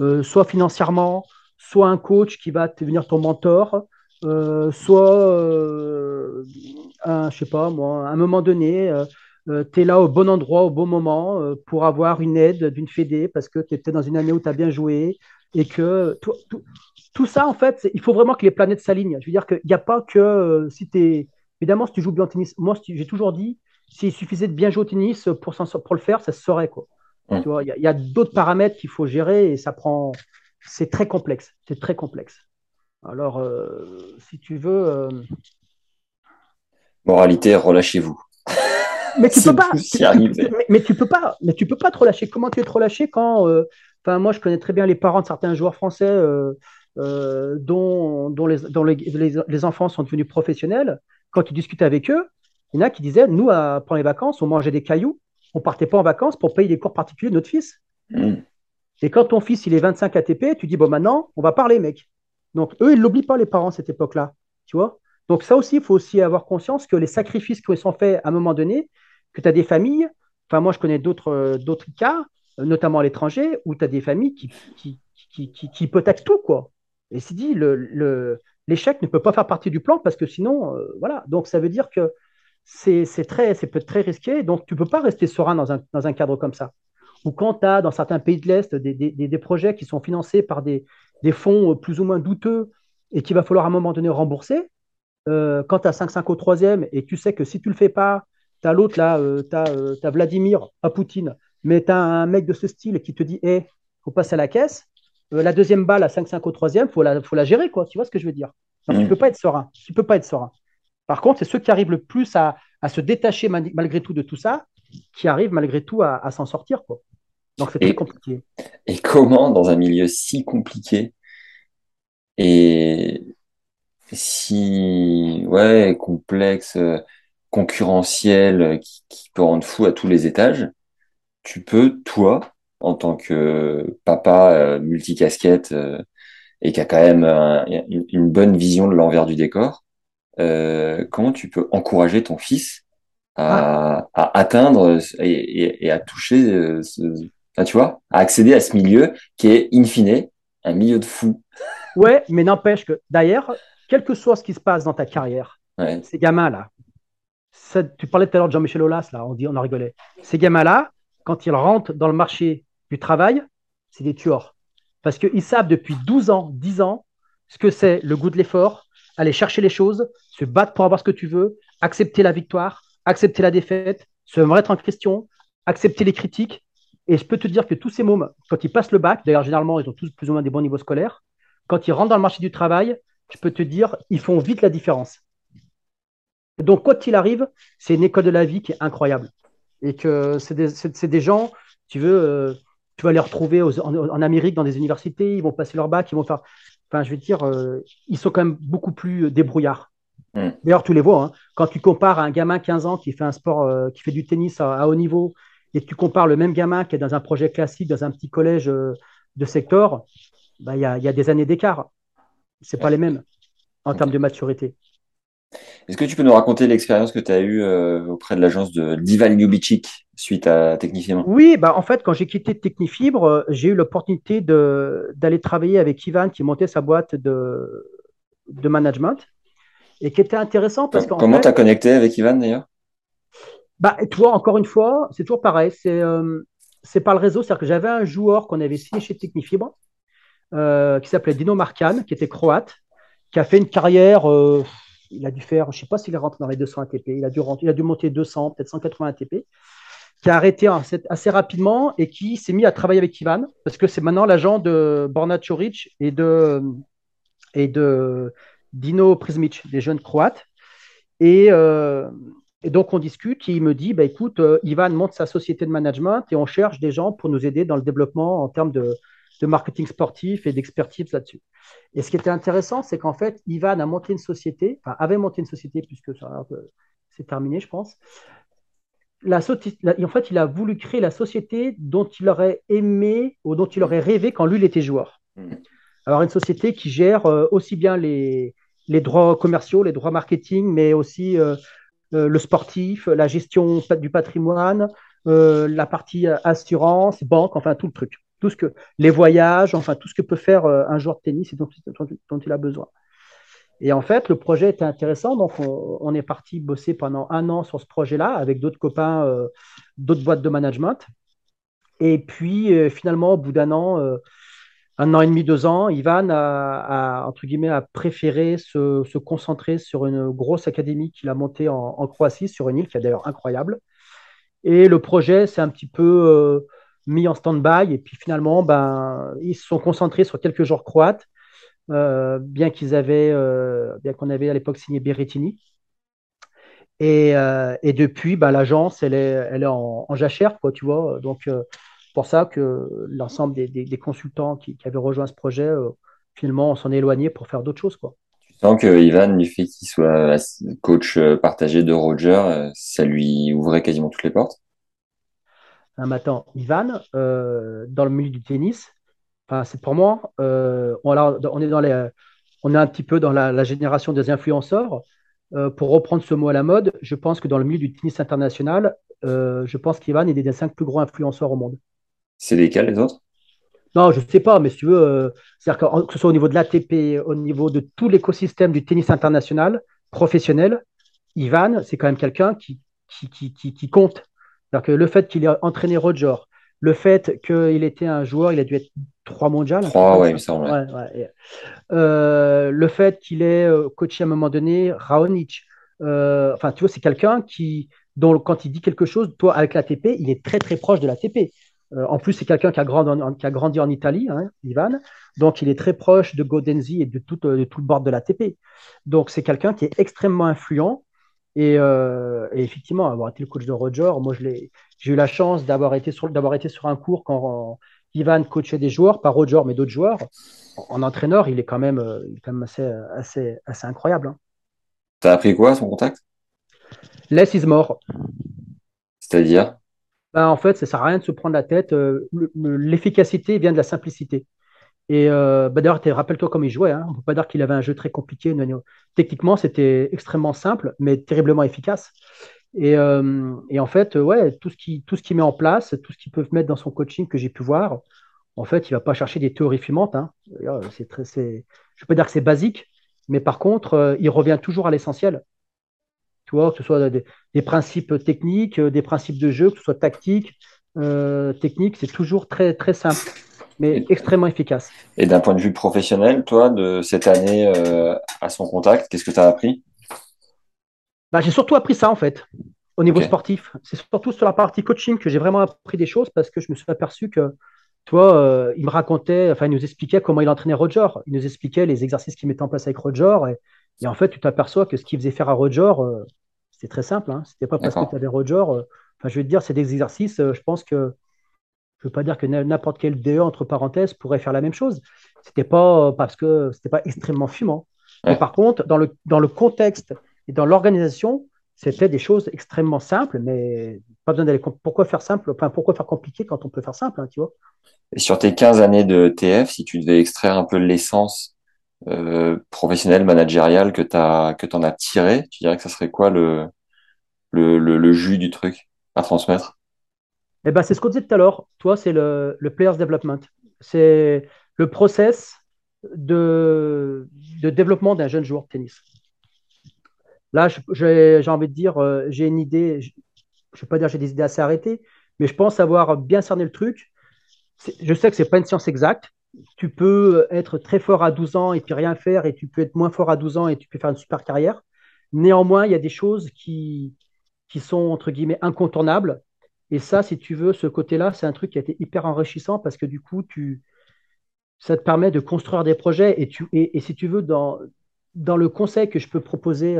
euh, soit financièrement, soit un coach qui va devenir ton mentor, euh, soit, euh, un, je sais pas moi, à un moment donné, tu es là au bon endroit, au bon moment, pour avoir une aide d'une fédé parce que tu étais dans une année où tu as bien joué et que tout, tout, ça, en fait, il faut vraiment que les planètes s'alignent. Je veux dire qu'il n'y a pas que si tu es. Évidemment, si tu joues bien au tennis, moi, j'ai toujours dit, s'il suffisait de bien jouer au tennis pour, pour le faire, ça se saurait. Quoi. Il y a, d'autres paramètres qu'il faut gérer et ça prend. C'est très complexe. C'est très complexe. Alors, si tu veux. Moralité, relâchez-vous. Mais tu peux pas. mais, tu peux pas. Mais tu peux pas te relâcher. Comment tu es te relâcher quand euh, Enfin, moi, je connais très bien les parents de certains joueurs français euh, euh, dont, dont, les, les, enfants sont devenus professionnels. Quand tu discutes avec eux, il y en a qui disaient Nous, pendant les vacances, on mangeait des cailloux. On partait pas en vacances pour payer des cours particuliers de notre fils. Mm. Et quand ton fils il est 25 ATP, tu dis Bon, maintenant, on va parler, mec. Donc, eux, ils l'oublient pas, les parents, à cette époque-là. Tu vois donc ça aussi, il faut aussi avoir conscience que les sacrifices qui sont faits à un moment donné, que tu as des familles, enfin moi je connais d'autres euh, cas, euh, notamment à l'étranger, où tu as des familles qui, qui, qui, qui, hypothèquent tout. quoi. Et c'est dit, l'échec le, ne peut pas faire partie du plan parce que sinon, euh, voilà. Donc ça veut dire que c'est très, peut être très risqué. Donc tu ne peux pas rester serein dans un, dans un cadre comme ça. Ou quand tu as dans certains pays de l'Est des, des, des, projets qui sont financés par des, des fonds plus ou moins douteux et qu'il va falloir à un moment donné rembourser, euh, quand tu as 5-5 au troisième et tu sais que si tu le fais pas, tu as l'autre là, euh, tu as, euh, Vladimir, à Poutine, mais tu as un mec de ce style qui te dit Hé, hey, faut passer à la caisse. la deuxième balle à 5-5 au troisième, il faut la, faut la gérer, quoi. Tu vois ce que je veux dire? Donc, Tu ne peux pas être serein. Tu peux pas être serein. Par contre, c'est ceux qui arrivent le plus à, à se détacher malgré tout de tout ça, qui arrivent malgré tout à, à s'en sortir, quoi. Donc, c'est très compliqué. Et comment, dans un milieu si compliqué, et si ouais complexe, euh, concurrentiel, euh, qui, qui, peut rendre fou à tous les étages, tu peux toi, en tant que papa euh, multicasquette et qui a quand même une, bonne vision de l'envers du décor, comment tu peux encourager ton fils à, ah. à atteindre et, et, à toucher, ce, enfin, tu vois, à accéder à ce milieu qui est in fine un milieu de fou. Ouais, mais n'empêche que d'ailleurs, quel que soit ce qui se passe dans ta carrière, ces gamins-là, tu parlais tout à l'heure de Jean-Michel Aulas, là, on, dit, on en rigolait. Ces gamins-là, quand ils rentrent dans le marché du travail, c'est des tueurs. Parce qu'ils savent depuis 12 ans, 10 ans, ce que c'est le goût de l'effort, aller chercher les choses, se battre pour avoir ce que tu veux, accepter la victoire, accepter la défaite, se remettre en question, accepter les critiques. Et je peux te dire que tous ces mômes, quand ils passent le bac, d'ailleurs généralement ils ont tous plus ou moins des bons niveaux scolaires, quand ils rentrent dans le marché du travail, je peux te dire, ils font vite la différence. Donc, quoi qu'il arrive, c'est une école de la vie qui est incroyable. Et que c'est des, gens, tu veux, euh, tu vas les retrouver en, Amérique dans des universités, ils vont passer leur bac, ils vont faire. Enfin, je veux dire, euh, ils sont quand même beaucoup plus débrouillards. Mm. D'ailleurs, tu les vois, hein. quand tu compares un gamin 15 ans qui fait un sport, euh, qui fait du tennis à, haut niveau, et que tu compares le même gamin qui est dans un projet classique, dans un petit collège de secteur, bah, il y, a, y a des années d'écart c'est pas les mêmes en termes de maturité. Est-ce que tu peux nous raconter l'expérience que tu as eue euh, auprès de l'agence de d'Ivan Ljubicic suite à Technifibre? Oui, bah en fait, quand j'ai quitté Technifibre, euh, j'ai eu l'opportunité d'aller travailler avec Ivan qui montait sa boîte de, de management et qui était intéressant parce que. Comment tu as connecté avec Ivan d'ailleurs? Bah, toi, encore une fois, c'est toujours pareil. C'est euh, par le réseau. C'est-à-dire que j'avais un joueur qu'on avait signé chez Technifibre qui s'appelait Dino Marcan, qui était croate, qui a fait une carrière. Euh, il a dû faire, je ne sais pas s'il est rentré dans les 200 ATP, il a dû, il a dû monter 200, peut-être 180 ATP, qui a arrêté assez rapidement et qui s'est mis à travailler avec Ivan, parce que c'est maintenant l'agent de Borna Choric et de, et de Dino Prismic, des jeunes croates. Et, euh, donc on discute et il me dit bah, écoute, Ivan monte sa société de management et on cherche des gens pour nous aider dans le développement en termes de, de marketing sportif et d'expertise là-dessus. Et ce qui était intéressant, c'est qu'en fait, Ivan a monté une société, enfin, avait monté une société, puisque c'est terminé, je pense. La, en fait, il a voulu créer la société dont il aurait aimé ou dont il aurait rêvé quand lui, il était joueur. Hmm. Alors, une société qui gère euh, aussi bien les, les, droits commerciaux, les droits marketing, mais aussi euh, euh, le sportif, la gestion du patrimoine, la partie assurance, banque, enfin tout le truc tout ce que les voyages, enfin tout ce que peut faire euh, un joueur de tennis et dont, il a besoin. Et en fait, le projet était intéressant, donc on, est parti bosser pendant un an sur ce projet-là avec d'autres copains, euh, d'autres boîtes de management. Et puis euh, finalement, au bout d'un an, un an et demi, deux ans, Ivan a, entre guillemets, a préféré se, concentrer sur une grosse académie qu'il a montée en, Croatie, sur une île qui est d'ailleurs incroyable. Et le projet s'est un petit peu mis en stand-by. Et puis finalement, ben, ils se sont concentrés sur quelques jours croates euh, bien qu'ils avaient, euh, bien qu'on avait à l'époque signé Berrettini. Et, euh, et depuis, bah, l'agence, elle est, elle est en, jachère, quoi, tu vois. Donc, pour ça que l'ensemble des, des, consultants qui, qui, avaient rejoint ce projet, finalement, on s'en est éloigné pour faire d'autres choses, quoi. Tu sens que Ivan, du fait qu'il soit coach partagé de Roger, ça lui ouvrait quasiment toutes les portes? Ah, attends, Ivan, dans le milieu du tennis, c'est pour moi, euh, on, on, est dans les, on est un petit peu dans la, génération des influenceurs. Euh, pour reprendre ce mot à la mode, je pense que dans le milieu du tennis international, euh, je pense qu'Ivan est des cinq plus gros influenceurs au monde. C'est lesquels les autres? Non, je ne sais pas, mais si tu veux, c'est-à-dire que, que, ce soit au niveau de l'ATP, au niveau de tout l'écosystème du tennis international professionnel, Ivan, c'est quand même quelqu'un qui, qui, qui, qui, compte. Que le fait qu'il ait entraîné Roger, le fait qu'il était un joueur, il a dû être trois mondiales. Trois, il me semble. Euh, le fait qu'il ait euh, coaché à un moment donné Raonic, euh, enfin, tu vois, c'est quelqu'un qui, dont quand il dit quelque chose, toi, avec l'ATP, il est très très proche de l'ATP. en plus, c'est quelqu'un qui, a grandi en, qui a grandi en Italie, hein, Ivan. Donc, il est très proche de Godenzi et de tout, de tout le bord de l'ATP. Donc, c'est quelqu'un qui est extrêmement influent. Et, effectivement, avoir été le coach de Roger, moi, j'ai eu la chance d'avoir été, sur, été sur un cours quand, Ivan coachait des joueurs, pas Roger, mais d'autres joueurs. En, entraîneur, il est quand même, euh, quand même assez, assez, assez incroyable. Hein. Tu as appris quoi à son contact? Less is more. C'est-à-dire? Ben, En fait, ça ne sert à rien de se prendre la tête. Euh, l'efficacité vient de la simplicité. Et euh, ben, d'ailleurs, rappelle-toi comment il jouait. Hein. On ne peut pas dire qu'il avait un jeu très compliqué. Techniquement, c'était extrêmement simple, mais terriblement efficace. Euh, et, en fait, ouais, tout ce qui tout ce qui met en place, tout ce qu'il peut mettre dans son coaching que j'ai pu voir, en fait, il va pas chercher des théories fumantes. Hein. Je peux pas dire que c'est basique, mais par contre, euh, il revient toujours à l'essentiel. Tu vois, que ce soit des, principes techniques, euh, des principes de jeu, que ce soit tactique, technique, c'est toujours très très simple, mais extrêmement efficace. Et d'un point de vue professionnel, toi, de cette année à son contact, qu'est-ce que tu as appris? Bah, j'ai surtout appris ça en fait, au niveau sportif. C'est surtout sur la partie coaching que j'ai vraiment appris des choses parce que je me suis aperçu que, toi, euh, il me racontait, enfin, il nous expliquait comment il entraînait Roger. Il nous expliquait les exercices qu'il mettait en place avec Roger. Et, en fait, tu t'aperçois que ce qu'il faisait faire à Roger, euh, c'était très simple. Hein. C'était pas parce que tu avais Roger. Euh, enfin, je vais te dire, c'est des exercices, je pense que je ne veux pas dire que n'importe quel DE, entre parenthèses, pourrait faire la même chose. C'était pas parce que c'était pas extrêmement fumant. Mais par contre, dans le, dans le contexte et dans l'organisation, c'était des choses extrêmement simples, mais pas besoin d'aller. Pourquoi faire simple enfin, Pourquoi faire compliqué quand on peut faire simple, hein, tu vois? Et Sur tes 15 années de TF, si tu devais extraire un peu l'essence euh, professionnelle, managériale que tu en as tiré, tu dirais que ça serait quoi le, le, le, jus du truc à transmettre? Eh ben, C'est ce qu'on disait tout à l'heure. Toi, c'est le, player's development. C'est le process de, développement d'un jeune joueur de tennis. Là, j'ai envie de dire, euh, j'ai une idée, je ne vais pas dire j'ai des idées assez arrêtées, mais je pense avoir bien cerné le truc. Je sais que ce n'est pas une science exacte. Tu peux être très fort à 12 ans et puis rien faire, et tu peux être moins fort à 12 ans et tu peux faire une super carrière. Néanmoins, il y a des choses qui, qui sont, entre guillemets, incontournables. Et ça, si tu veux, ce côté-là, c'est un truc qui a été hyper enrichissant parce que du coup, tu, ça te permet de construire des projets. Et, tu, et, si tu veux, dans, dans le conseil que je peux proposer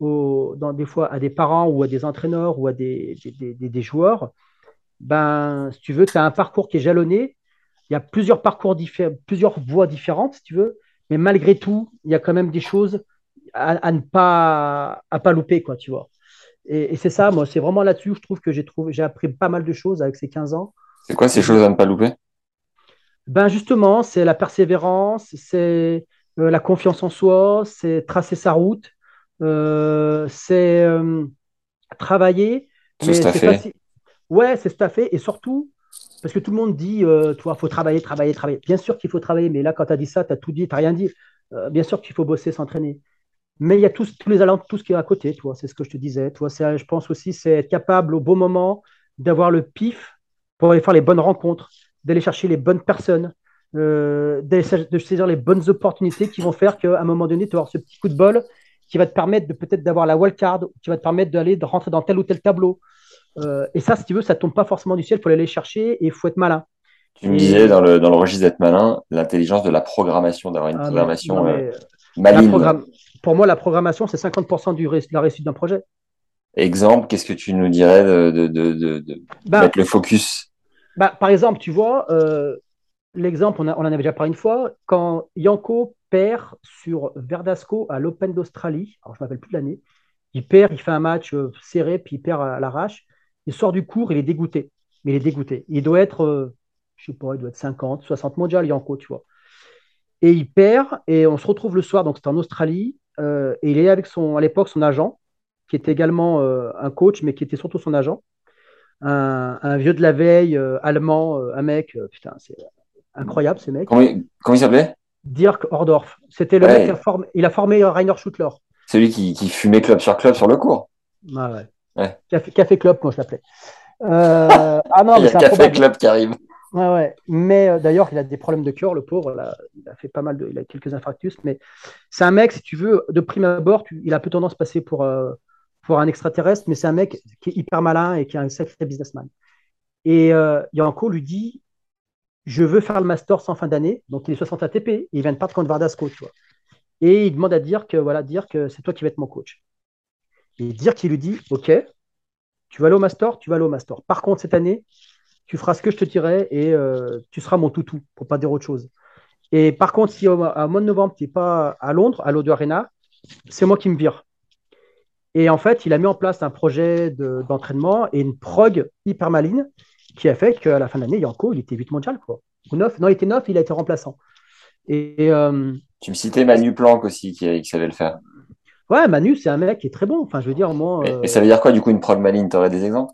dans, des fois à des parents ou à des entraîneurs ou à des, des, joueurs, ben, si tu veux, tu as un parcours qui est jalonné. Il y a plusieurs parcours différents, plusieurs voies différentes, si tu veux, mais malgré tout, il y a quand même des choses à, ne pas, à pas louper, quoi, tu vois. Et, c'est ça, moi, c'est vraiment là-dessus, je trouve que j'ai trouvé, j'ai appris pas mal de choses avec ces 15 ans. C'est quoi ces choses à ne pas louper? Ben justement, c'est la persévérance, c'est euh, la confiance en soi, c'est tracer sa route, euh, c'est euh, travailler. C'est staffé. Ouais, c'est staffé. Et surtout, parce que tout le monde dit, tu vois, faut travailler, travailler, travailler. Bien sûr qu'il faut travailler, mais là, quand tu as dit ça, tu as tout dit, tu n'as rien dit. bien sûr qu'il faut bosser, s'entraîner. Mais il y a tous, tous les alentours, tout ce qui est à côté, toi. C'est ce que je te disais. Toi, je pense aussi, c'est être capable au bon moment d'avoir le pif pour aller faire les bonnes rencontres, d'aller chercher les bonnes personnes, euh, de saisir les bonnes opportunités qui vont faire qu'à un moment donné, tu vas avoir ce petit coup de bol qui va te permettre de peut-être d'avoir la wildcard, qui va te permettre d'aller de rentrer dans tel ou tel tableau. Euh, et ça, si tu veux, ça tombe pas forcément du ciel, il faut aller chercher et il faut être malin. Tu me disais dans le, dans le registre d'être malin, l'intelligence de la programmation, d'avoir une ah, programmation euh, Pour moi, la programmation, c'est 50% du, de la réussite d'un projet. Exemple, qu'est-ce que tu nous dirais de, de, de, de bah, mettre le focus? bah, Par exemple, tu vois, euh, l'exemple, on, on, en avait déjà parlé une fois, quand Yanko perd sur Verdasco à l'Open d'Australie, alors je ne m'appelle plus l'année, il perd, il fait un match euh, serré, puis il perd à, l'arrache, il sort du cours, il est dégoûté. Mais il est dégoûté. Il doit être, euh, je sais pas, il doit être 50, 60 mondial, Yanko, tu vois. Et il perd, et on se retrouve le soir, donc c'est en Australie, et il est avec son, à l'époque son agent, qui était également un coach, mais qui était surtout son agent. Un, vieux de la veille, allemand, un mec, putain, c'est incroyable ce mec. Comment, il s'appelait? Dirk Ordorf. C'était le mec qui a formé, il a formé Rainer Schuttler. Celui qui, qui, fumait club sur club sur le cours. Ah ouais. ouais. Café, café, club, moi je l'appelais. Euh, ah non, il y a Café Club qui arrive. Ouais, ouais. Mais euh, d'ailleurs, il a des problèmes de cœur, le pauvre. Il a fait pas mal de, il a quelques infarctus. Mais c'est un mec, si tu veux, de prime abord, il a peu tendance à passer pour, euh, pour un extraterrestre, mais c'est un mec qui est hyper malin et qui est un sacré businessman. Et euh, Yanko lui dit Je veux faire le master sans fin d'année. Donc il est 60 ATP. Il vient de partir contre Vardasco. Et il demande à dire que voilà, dire que c'est toi qui vas être mon coach. Et dire qu'il lui dit Ok, tu vas aller au master, tu vas aller au master. Par contre, cette année, tu feras ce que je te dirai et euh, tu seras mon toutou, pour pas dire autre chose. Et par contre, si au, mois de novembre, tu n'es pas à Londres, à l'O2 Arena, c'est moi qui me vire. Et en fait, il a mis en place un projet d'entraînement et une prog hyper maligne qui a fait qu'à la fin de l'année, Yanko, il était 8 mondial, quoi. Ou 9. Non, il était 9, il a été remplaçant. Et, euh, tu me citais Manu Planck aussi qui, savait le faire. Ouais, Manu, c'est un mec qui est très bon. Enfin, je veux dire, moi. Et, ça veut dire quoi, du coup, une prog maligne? Tu aurais des exemples?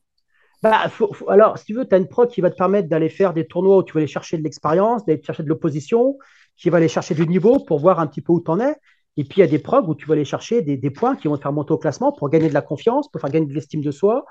Bah, alors, si tu veux, tu as une prog qui va te permettre d'aller faire des tournois où tu vas aller chercher de l'expérience, d'aller chercher de l'opposition, qui va aller chercher du niveau pour voir un petit peu où tu en es. Et puis, il y a des prog où tu vas aller chercher des, points qui vont te faire monter au classement pour gagner de la confiance, pour faire gagner de l'estime de soi.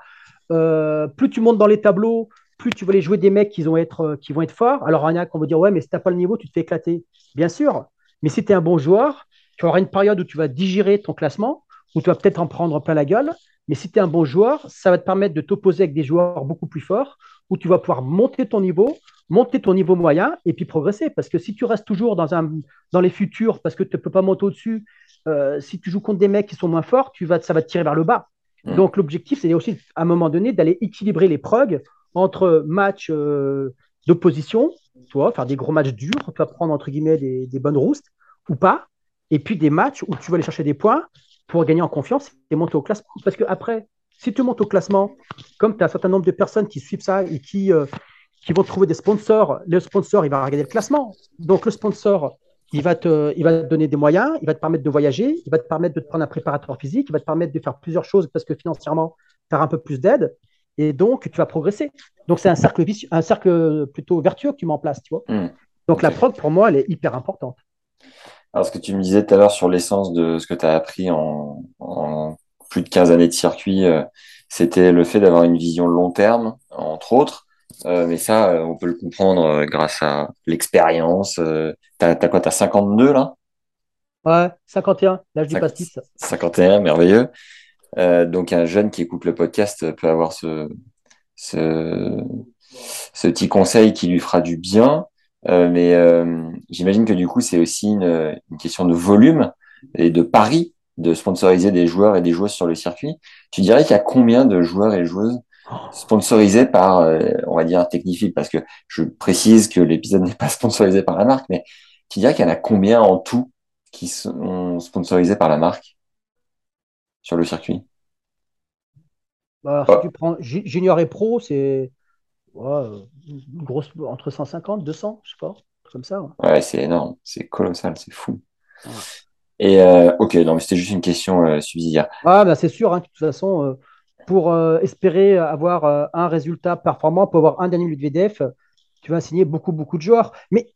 Euh, plus tu montes dans les tableaux, plus tu vas aller jouer des mecs qui vont être, euh, forts. Alors, il y en a qui vont dire Ouais, mais si tu n'as pas le niveau, tu te fais éclater. Bien sûr. Mais si tu es un bon joueur, tu auras une période où tu vas digérer ton classement, où tu vas peut-être en prendre plein la gueule. Mais si tu es un bon joueur, ça va te permettre de t'opposer avec des joueurs beaucoup plus forts, où tu vas pouvoir monter ton niveau, monter ton niveau moyen et puis progresser. Parce que si tu restes toujours dans, un, dans les futurs, parce que tu ne peux pas monter au-dessus, euh, si tu joues contre des mecs qui sont moins forts, tu vas, ça va te tirer vers le bas. Mmh. Donc l'objectif, c'est aussi à un moment donné d'aller équilibrer les progs entre matchs euh, d'opposition, tu vois, faire des gros matchs durs, tu vas prendre entre guillemets des, des bonnes roustes ou pas, et puis des matchs où tu vas aller chercher des points pour gagner en confiance et monter au classement. Parce que après, si tu montes au classement, comme tu as un certain nombre de personnes qui suivent ça et qui, euh, qui vont trouver des sponsors. Le sponsor, il va regarder le classement. Donc, le sponsor, il va, te, il va te donner des moyens, il va te permettre de voyager, il va te permettre de te prendre un préparateur physique, il va te permettre de faire plusieurs choses parce que financièrement, tu as un peu plus d'aide. Et donc, tu vas progresser. Donc, c'est un cercle, un cercle plutôt vertueux que tu mets en place, tu vois. Hmm. Donc, la prog, pour moi, elle est hyper importante. Alors, ce que tu me disais tout à l'heure sur l'essence de ce que tu as appris en, plus de 15 années de circuit, euh, c'était le fait d'avoir une vision long terme, entre autres. Euh, mais ça, euh, on peut le comprendre grâce à l'expérience. t'as, t'as quoi T'as 52 là? Ouais, 51, l'âge du pastis. 51, merveilleux. donc un jeune qui écoute le podcast peut avoir ce, ce, ce petit conseil qui lui fera du bien. Mais j'imagine que du coup, c'est aussi une, une, question de volume et de pari de sponsoriser des joueurs et des joueuses sur le circuit. Tu dirais qu'il y a combien de joueurs et joueuses sponsorisé par, euh, on va dire, Technifil, parce que je précise que l'épisode n'est pas sponsorisé par la marque, mais tu dirais qu'il y en a combien en tout qui sont sponsorisés par la marque sur le circuit? Bah, Si tu prends Junior et Pro, c'est grosse, entre 150, 200, je sais pas, comme ça. Ouais, c'est énorme, c'est colossal, c'est fou. Et euh, ok, non, c'était juste une question euh, subsidiaire. Ah, bah, c'est sûr, hein, de toute façon, pour euh, espérer avoir euh, un résultat performant, pour avoir un dernier VDF, tu vas signer beaucoup, beaucoup de joueurs. Mais,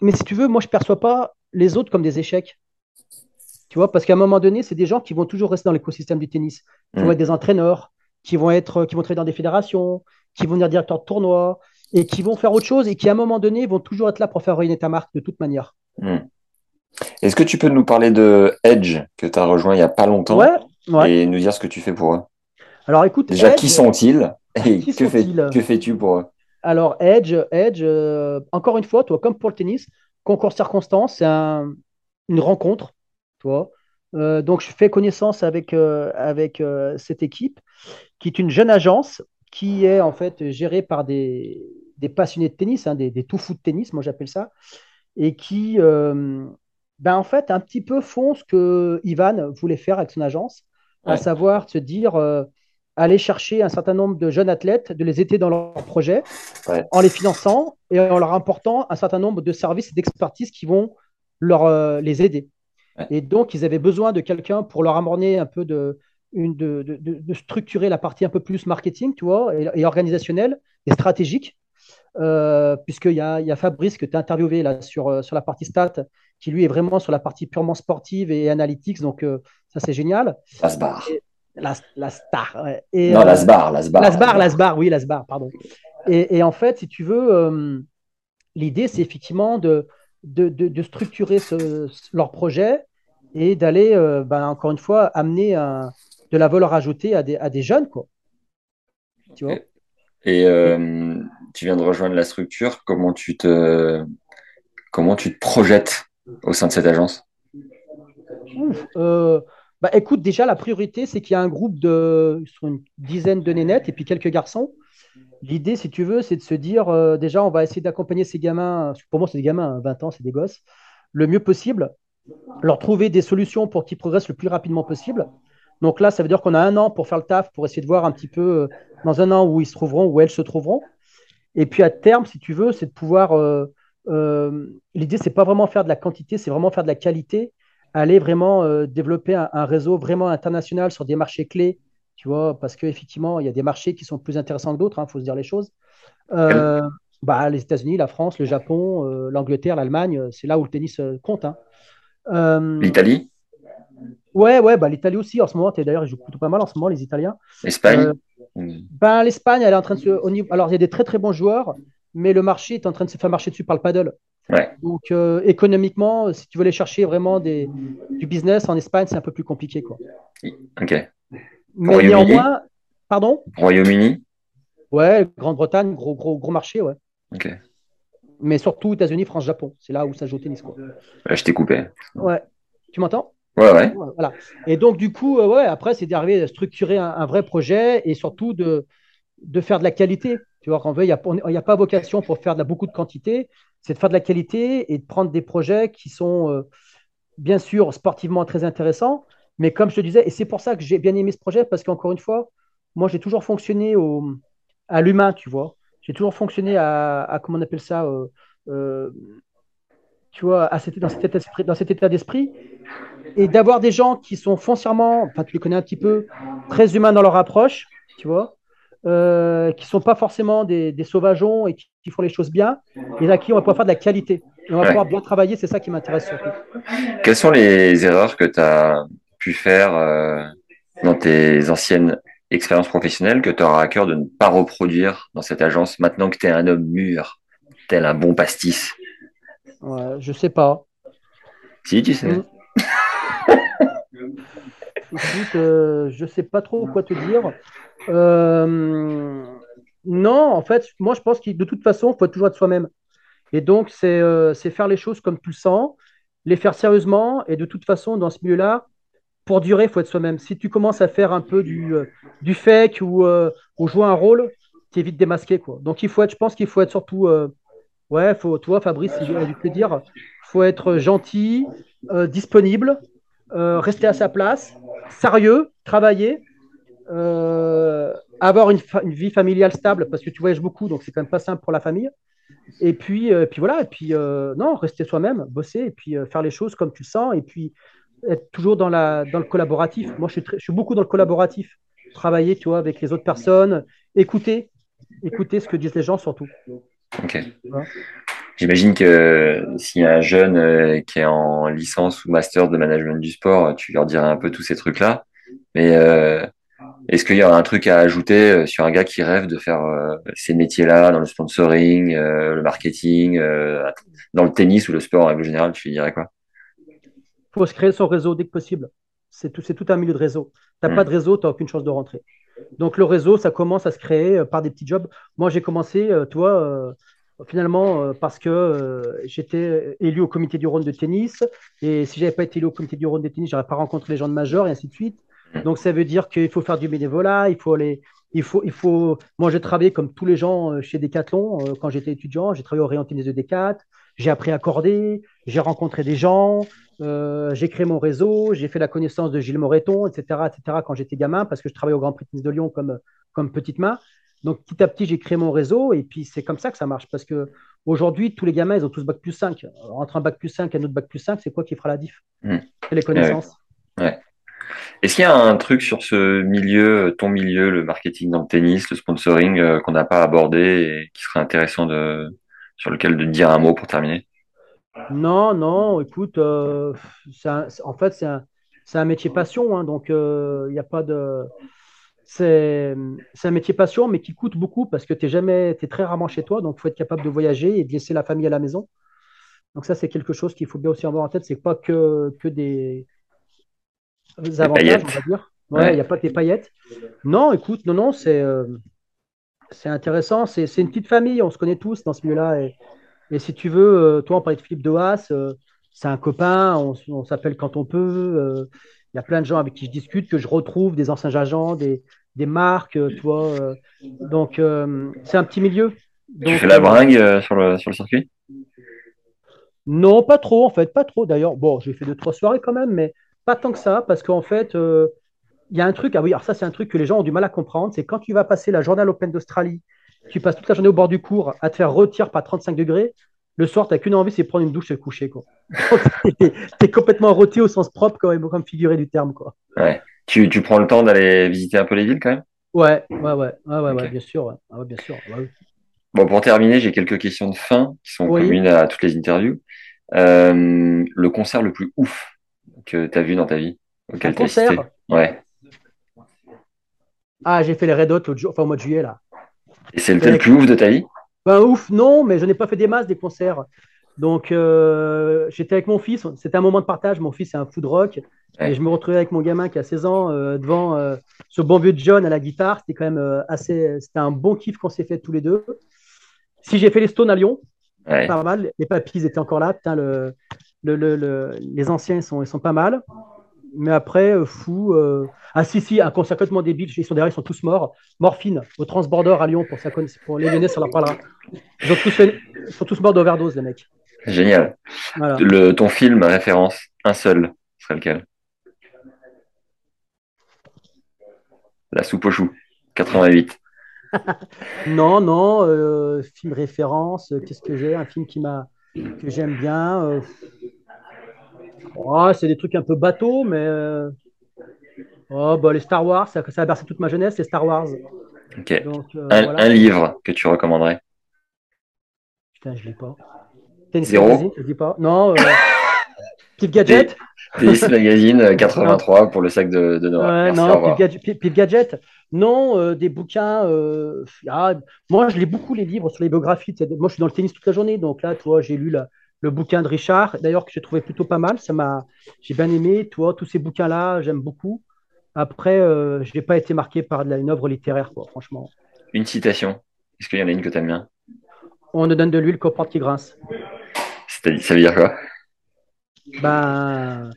mais si tu veux, moi, je ne perçois pas les autres comme des échecs. Tu vois, parce qu'à un moment donné, c'est des gens qui vont toujours rester dans l'écosystème du tennis, qui vont Mm. être des entraîneurs, qui vont être, qui vont travailler dans des fédérations, qui vont devenir directeurs de tournois et qui vont faire autre chose et qui, à un moment donné, vont toujours être là pour faire rayonner ta marque de toute manière. Hmm. Est-ce que tu peux nous parler de Edge que tu as rejoint il n'y a pas longtemps Ouais, ouais. et nous dire ce que tu fais pour eux? Alors écoute, Déjà, Edge- qui sont-ils? Et Qui que, fais- que fais-tu pour eux? Alors, Edge, Edge euh, encore une fois, toi, comme pour le tennis, concours circonstance, c'est un- une rencontre, tu vois. Euh, donc, je fais connaissance avec, euh, avec cette équipe, qui est une jeune agence qui est en fait gérée par des, des passionnés de tennis, hein, des, des tout fous de tennis, moi j'appelle ça, et qui, euh, ben, en fait, un petit peu font ce que Ivan voulait faire avec son agence, à savoir se dire, euh, aller chercher un certain nombre de jeunes athlètes, de les aider dans leur projet Ouais. en les finançant et en leur apportant un certain nombre de services et d'expertise qui vont leur, euh, les aider. Ouais. Et donc, ils avaient besoin de quelqu'un pour leur amener un peu de, une, de, de, de- structurer la partie un peu plus marketing, tu vois, et, et organisationnelle et stratégique. Euh, Puisqu'il y y a Fabrice que tu as interviewé là, sur, euh, sur la partie stat, qui lui est vraiment sur la partie purement sportive et analytics. Donc, euh, ça, c'est génial. Lasbar. La, la star. ouais. Et, Non, euh, Lasbar, Lasbar. Lasbar, Lasbar, oui, Lasbar, pardon. Et, et en fait, si tu veux, euh, l'idée, c'est effectivement de, de, de- de structurer ce- leur projet et d'aller, ben, encore une fois, amener un- de la valeur ajoutée à des, à des jeunes, quoi. Tu vois? Et euh, tu viens de rejoindre la structure. Comment tu te, comment tu te projettes au sein de cette agence? Ouf, euh, bah, écoute, déjà, la priorité, c'est qu'il y a un groupe de une dizaine de nénettes et puis quelques garçons. L'idée, si tu veux, c'est de se dire, euh, déjà, on va essayer d'accompagner ces gamins, pour moi, c'est des gamins, hein, 20 ans, c'est des gosses, le mieux possible, leur trouver des solutions pour qu'ils progressent le plus rapidement possible. Donc là, ça veut dire qu'on a un an pour faire le taf, pour essayer de voir un petit peu euh, dans un an où ils se trouveront, où elles se trouveront. Et puis à terme, si tu veux, c'est de pouvoir. euh, euh, L'idée, c'est pas vraiment faire de la quantité, c'est vraiment faire de la qualité, aller vraiment euh, développer un, réseau vraiment international sur des marchés clés, tu vois, parce qu'effectivement, il y a des marchés qui sont plus intéressants que d'autres, il faut se dire les choses. Euh, bah, les États-Unis, la France, le Japon, l'Angleterre, l'Allemagne, c'est là où le tennis compte. hein. L'Italie, ouais, ouais, bah, l'Italie aussi en ce moment. D'ailleurs, ils jouent plutôt pas mal en ce moment, les Italiens. l'Espagne. Euh. Ben, l'Espagne, elle est en train de se. au niveau- Alors, il y a des très très bons joueurs, mais le marché est en train de se faire marcher dessus par le paddle. Ouais. Donc, euh, économiquement, si tu veux aller chercher vraiment des, du business en Espagne, c'est un peu plus compliqué. Quoi. Ok. Mais néanmoins, pardon? Royaume-Uni? Ouais, Grande-Bretagne, gros, gros, gros marché, ouais. Ok. Mais surtout États-Unis, France, Japon. C'est là où ça joue au tennis. Quoi. Là, je t'ai coupé. Ouais. Tu m'entends? Ouais. Voilà. Et donc, du coup, euh, ouais, après, c'est d'arriver à structurer un, vrai projet et surtout de, de faire de la qualité. Tu vois, fait, il n'y a, a pas vocation pour faire de la, beaucoup de quantité, c'est de faire de la qualité et de prendre des projets qui sont, euh, bien sûr, sportivement très intéressants. Mais comme je te disais, et c'est pour ça que j'ai bien aimé ce projet, parce qu'encore une fois, moi, j'ai toujours fonctionné au, à l'humain, tu vois. J'ai toujours fonctionné à, à, comment on appelle ça, euh, tu vois, à cet- dans, cet état d'esprit- dans cet état d'esprit. Et d'avoir des gens qui sont foncièrement, enfin, tu les connais un petit peu, très humains dans leur approche, tu vois, euh, qui sont pas forcément des, des sauvageons et qui, qui font les choses bien, et à qui on va pouvoir faire de la qualité. Et on va Ouais. pouvoir bien travailler, c'est ça qui m'intéresse surtout. Quelles sont les erreurs que tu as pu faire euh, dans tes anciennes expériences professionnelles que tu auras à cœur de ne pas reproduire dans cette agence maintenant que tu es un homme mûr, tel un bon pastis? Ouais, je sais pas. Si, tu sais. Mm. Écoute, euh, je sais pas trop quoi te dire. Euh, non, en fait, moi je pense que de toute façon, il faut toujours être soi-même. Et donc, c'est euh, c'est faire les choses comme tu le sens, les faire sérieusement. Et de toute façon, dans ce milieu-là, pour durer, il faut être soi-même. Si tu commences à faire un peu du, euh, du fake ou, ou jouer un rôle, tu es vite démasqué. Quoi. Donc, il faut être, je pense qu'il faut être surtout. Ouais, faut, toi, Fabrice, si j'ai dû te dire, il faut être gentil, euh, disponible, euh, rester à sa place, sérieux, travailler, euh, avoir une, vie familiale stable parce que tu voyages beaucoup, donc c'est quand même pas simple pour la famille. Et puis, puis voilà, et puis non, rester soi-même, bosser, et puis faire les choses comme tu le sens, et puis être toujours dans, le collaboratif. Moi, je suis, très- je suis beaucoup dans le collaboratif. Travailler, tu vois, avec les autres personnes, écouter, écouter ce que disent les gens surtout. Ok. Ouais. J'imagine que s'il y a un jeune euh, qui est en licence ou master de management du sport, tu leur dirais un peu tous ces trucs-là. Mais euh, est-ce qu'il y a un truc à ajouter euh, sur un gars qui rêve de faire ces métiers-là dans le sponsoring, le marketing, dans le tennis ou le sport en règle générale, tu lui dirais quoi? Il faut se créer son réseau dès que possible. C'est tout, tout un milieu de réseau. Tu n'as hmm. pas de réseau, tu n'as aucune chance de rentrer. Donc le réseau, ça commence à se créer par des petits jobs. Moi, j'ai commencé, toi, finalement, euh, parce que euh, j'étais élu au comité du Rhône de tennis, et si j'avais pas été élu au comité du Rhône de tennis, j'aurais pas rencontré les gens de majeur, et ainsi de suite. Donc ça veut dire qu'il faut faire du bénévolat, il faut aller, il faut. Moi, j'ai travaillé comme tous les gens euh, chez Decathlon quand j'étais étudiant. J'ai travaillé au rayon tennis de Decat, j'ai appris à accorder, j'ai rencontré des gens, j'ai créé mon réseau, j'ai fait la connaissance de Gilles Moreton, etc., etc. Quand j'étais gamin, parce que je travaillais au Grand Prix de tennis de Lyon comme comme petite main. Donc petit à petit, j'ai créé mon réseau et puis c'est comme ça que ça marche parce que aujourd'hui, tous les gamins, ils ont tous bac plus 5. Entre un bac plus 5 et un autre bac plus 5, c'est quoi qui fera la diff? Hmm. C'est les connaissances. Ouais. Est-ce qu'il y a un truc sur ce milieu, ton milieu, le marketing dans le tennis, le sponsoring, euh, qu'on n'a pas abordé et qui serait intéressant de, sur lequel de dire un mot pour terminer? Non, non, écoute, euh, en fait, c'est un, un, métier passion, hein, donc euh, il n'y a pas de c'est un métier passion, mais qui coûte beaucoup parce que tu es, jamais, es très rarement chez toi, donc il faut être capable de voyager et de laisser la famille à la maison. Donc ça, c'est quelque chose qu'il faut bien aussi avoir en tête. C'est pas que, que des, avantages, on va dire. Il n'y a pas que des paillettes. Non, écoute, non, non, c'est euh, c'est intéressant. C'est une petite famille, on se connaît tous dans ce milieu-là. Et, et, si tu veux, euh, toi, on parlait de Philippe de euh, c'est un copain, on, on s'appelle quand on peut. Il y a plein de gens avec qui je discute, que je retrouve, des anciens agents, des, des marques, tu vois. Euh, donc, euh, c'est un petit milieu. tu fais la bringue euh, sur, le, sur le circuit? Non, pas trop, en fait, pas trop. D'ailleurs, bon, j'ai fait deux, trois soirées quand même, mais pas tant que ça, parce qu'en fait, il y a un truc, ah oui, alors ça, c'est un truc que les gens ont du mal à comprendre, c'est quand tu vas passer la journée à l'Open d'Australie, tu passes toute la journée au bord du cours à te faire retirer par 35 degrés, le soir, tu n'as qu'une envie, c'est prendre une douche et coucher. tu es, complètement rôti au sens propre, comme, comme figuré du terme. Quoi. Ouais. Tu, tu prends le temps d'aller visiter un peu les villes quand même? Ouais, ouais, ouais, ouais, ouais, bien sûr. Ah bien sûr. Bon, pour terminer, j'ai quelques questions de fin qui sont communes à toutes les interviews. Euh, le concert le plus ouf que tu as vu dans ta vie Un concert? Ouais. Ah, j'ai fait les Red Hot au, enfin, au mois de juillet, là. Et c'est le, le plus ouf de ta vie? Ben, ouf, non, mais je n'ai pas fait des masses des concerts. Donc, euh, j'étais avec mon fils. C'était un moment de partage. Mon fils est un fou de rock. Et je me retrouvais avec mon gamin qui a 16 ans euh, devant euh, ce bon vieux John à la guitare. C'était quand même assez. C'était un bon kiff qu'on s'est fait tous les deux. Si j'ai fait les Stones à Lyon, pas mal. Les papis étaient encore là. Putain, le, le, les anciens, ils sont, ils sont pas mal mais après, euh, fou. Euh, ah, si, si, un concert complètement débile. Ils sont derrière, ils sont tous morts. Morphine, au Transborder à Lyon, pour, ça, pour les Lyonnais, ça leur parlera. Ils, sont tous morts d'overdose, les mecs. Génial. Le, ton film référence, un seul, serait lequel? La soupe aux choux, 88. non, non, euh, film référence, qu'est-ce que j'ai? Un film qui m'a que j'aime bien. Oh, c'est des trucs un peu bateaux, mais. Euh, oh, bah, les Star Wars, ça, ça, a bercé toute ma jeunesse, les Star Wars. Ok. Euh, un, livre que tu recommanderais? Putain, je ne lis pas. Zéro? Je dis pas. Non. Euh... Pif Gadget? Tennis Magazine 83 pour le sac de, de Noël. non, Pif Gadget. Non, euh, des bouquins. Ah, moi, je lis beaucoup les livres sur les biographies. Moi, je suis dans le tennis toute la journée. Donc là, toi, j'ai lu la, le bouquin de Richard, d'ailleurs, que j'ai trouvé plutôt pas mal. Ça m'a, j'ai bien aimé. Toi, tous ces bouquins-là, j'aime beaucoup. Après, euh, je n'ai pas été marqué par une œuvre littéraire, quoi, franchement. Une citation. Est-ce qu'il y en a une que tu aimes bien? On ne donne de l'huile qu'aux portes qui grincent. Ça veut dire quoi? Ben,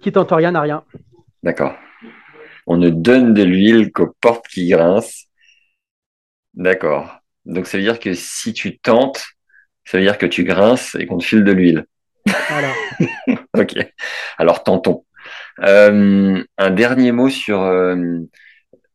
qui tente rien n'a rien. D'accord. On ne donne de l'huile qu'aux portes qui grincent. D'accord. Donc ça veut dire que si tu tentes, ça veut dire que tu grinces et qu'on te file de l'huile. Voilà. ok. Alors tentons. Euh, un dernier mot sur euh,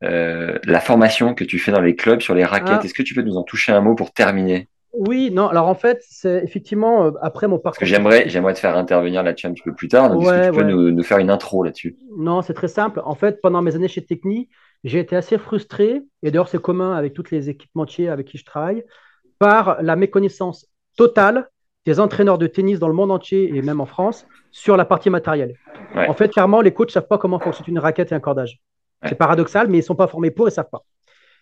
euh, la formation que tu fais dans les clubs sur les raquettes. Ah. Est-ce que tu peux nous en toucher un mot pour terminer? Oui, non. Alors en fait, c'est effectivement après mon parcours. Parce que j'aimerais, j'aimerais te faire intervenir là-dessus un petit peu plus tard. Donc, est-ce que tu peux nous, faire une intro là-dessus? Non, c'est très simple. En fait, pendant mes années chez Techni, j'ai été assez frustré. Et d'ailleurs, c'est commun avec tous les équipementiers avec qui je travaille par la méconnaissance totale des entraîneurs de tennis dans le monde entier et même en France sur la partie matérielle. En fait, clairement, les coachs ne savent pas comment fonctionne une raquette et un cordage. C'est paradoxal, mais ils ne sont pas formés pour et ne savent pas.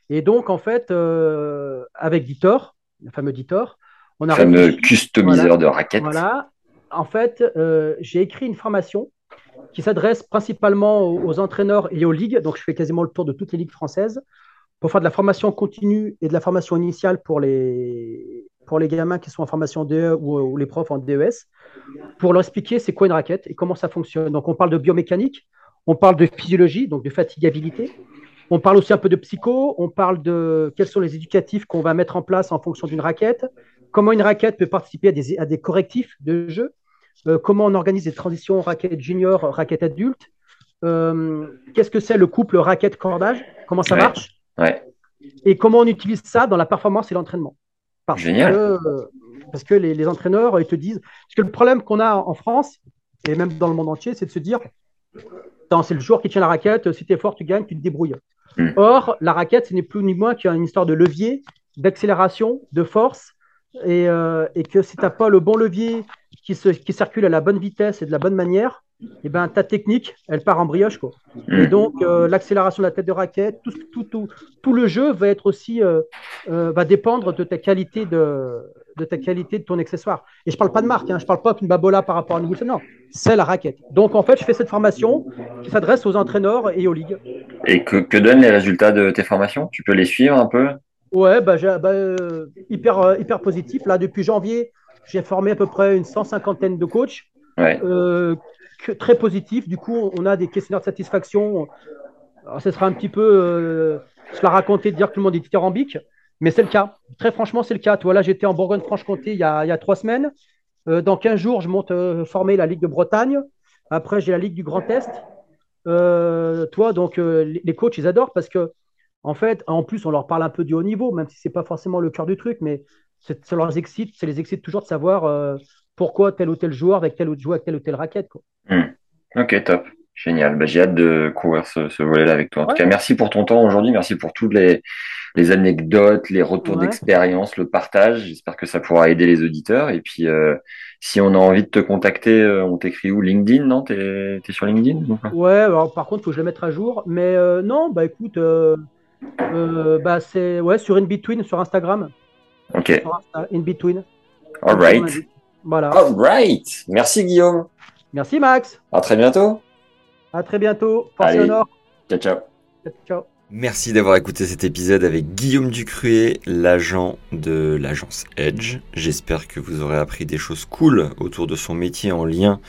Et donc, en fait, euh, avec Ditor, le fameux Ditor, on a. Le fameux customiseur de raquettes. Voilà. En fait, euh, j'ai écrit une formation qui s'adresse principalement aux, entraîneurs et aux ligues. Donc, je fais quasiment le tour de toutes les ligues françaises pour faire de la formation continue et de la formation initiale pour les, pour les gamins qui sont en formation DE ou, les profs en DES, pour leur expliquer c'est quoi une raquette et comment ça fonctionne. Donc, on parle de biomécanique, on parle de physiologie, donc de fatigabilité. On parle aussi un peu de psycho, on parle de quels sont les éducatifs qu'on va mettre en place en fonction d'une raquette, comment une raquette peut participer à des, correctifs de jeu, euh, comment on organise des transitions raquette junior, raquette adulte, euh, qu'est-ce que c'est le couple raquette-cordage, comment ça marche, et comment on utilise ça dans la performance et l'entraînement. Parce Génial. Que, parce que les, entraîneurs, ils te disent. Parce que le problème qu'on a en France, et même dans le monde entier, c'est de se dire c'est le joueur qui tient la raquette, si tu es fort, tu gagnes, tu te débrouilles. Hmm. Or, la raquette, ce n'est plus ni moins qu'une histoire de levier, d'accélération, de force, et, euh, que si tu n'as pas le bon levier qui, qui circule à la bonne vitesse et de la bonne manière, et eh ben, ta technique, elle part en brioche. Quoi. Et mm. donc, euh, l'accélération de la tête de raquette, tout, tout, tout, tout, le jeu va être aussi, euh, euh, va dépendre de ta qualité de, de ta qualité de ton accessoire. Et je parle pas de marque, hein, je parle pas qu'une babola par rapport à une non, c'est la raquette. Donc, en fait, je fais cette formation qui s'adresse aux entraîneurs et aux ligues. Et que, que donnent les résultats de tes formations? Tu peux les suivre un peu? Ouais, bah, bah hyper, hyper positif. Là, depuis janvier, j'ai formé à peu près une cent cinquantaine de coachs. Ouais très positif. Du coup, on a des questionnaires de satisfaction. Ce sera un petit peu euh, se la raconter, de dire que tout le monde est dithyrambique, mais c'est le cas. Très franchement, c'est le cas. Toi, là, j'étais en Bourgogne-Franche-Comté il, y a trois semaines. Euh, dans 15 jours, je monte euh, former la Ligue de Bretagne. Après, j'ai la Ligue du Grand Est. toi, donc, les coachs, ils adorent parce que, en fait, en plus, on leur parle un peu du haut niveau, même si ce n'est pas forcément le cœur du truc, mais ça leur excite, ça les excite toujours de savoir pourquoi tel ou tel joueur avec tel ou tel avec telle ou telle raquette. Quoi. Hmm. Ok, top. Génial. Bah, j'ai hâte de couvrir ce, volet-là avec toi. En tout cas, merci pour ton temps aujourd'hui. Merci pour toutes les, anecdotes, les retours d'expérience, le partage. J'espère que ça pourra aider les auditeurs. Et puis, euh, si on a envie de te contacter, euh, on t'écrit où? LinkedIn, non? T'es es sur LinkedIn Ouais, alors, par contre, il faut que je le mette à jour. Mais euh, non, bah écoute, bah, c'est ouais, sur InBetween, sur Instagram. Ok. InBetween. All right. Voilà. All right. Merci Guillaume. Merci Max. À très bientôt. À très bientôt. Allez. Ciao, ciao. Ciao. Merci d'avoir écouté cet épisode avec Guillaume Ducruet, l'agent de l'agence Edge. J'espère que vous aurez appris des choses cool autour de son métier en lien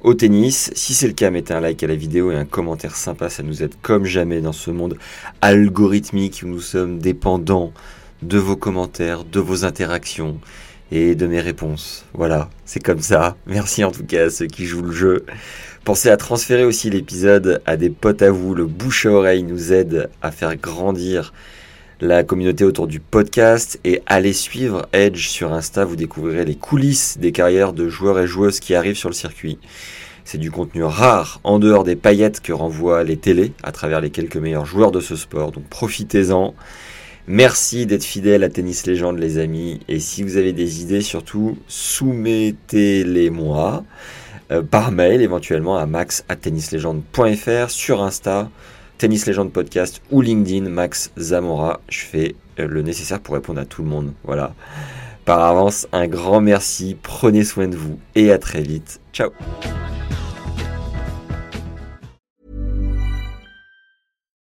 au tennis. Si c'est le cas, mettez un like à la vidéo et un commentaire sympa, ça nous aide comme jamais dans ce monde algorithmique où nous sommes dépendants de vos commentaires, de vos interactions et de mes réponses. Voilà, c'est comme ça. Merci en tout cas à ceux qui jouent le jeu. Pensez à transférer aussi l'épisode à des potes à vous. Le bouche à oreille nous aide à faire grandir la communauté autour du podcast et allez suivre Edge sur Insta. Vous découvrirez les coulisses des carrières de joueurs et joueuses qui arrivent sur le circuit. C'est du contenu rare en dehors des paillettes que renvoient les télés à travers les quelques meilleurs joueurs de ce sport. Donc profitez-en. Merci d'être fidèle à Tennis Légende les amis. Et si vous avez des idées, surtout, soumettez-les moi euh, par mail éventuellement à max à sur Insta, Tennis Legend Podcast ou LinkedIn, Max Zamora. Je fais euh, le nécessaire pour répondre à tout le monde. Voilà. Par avance, un grand merci, prenez soin de vous et à très vite. Ciao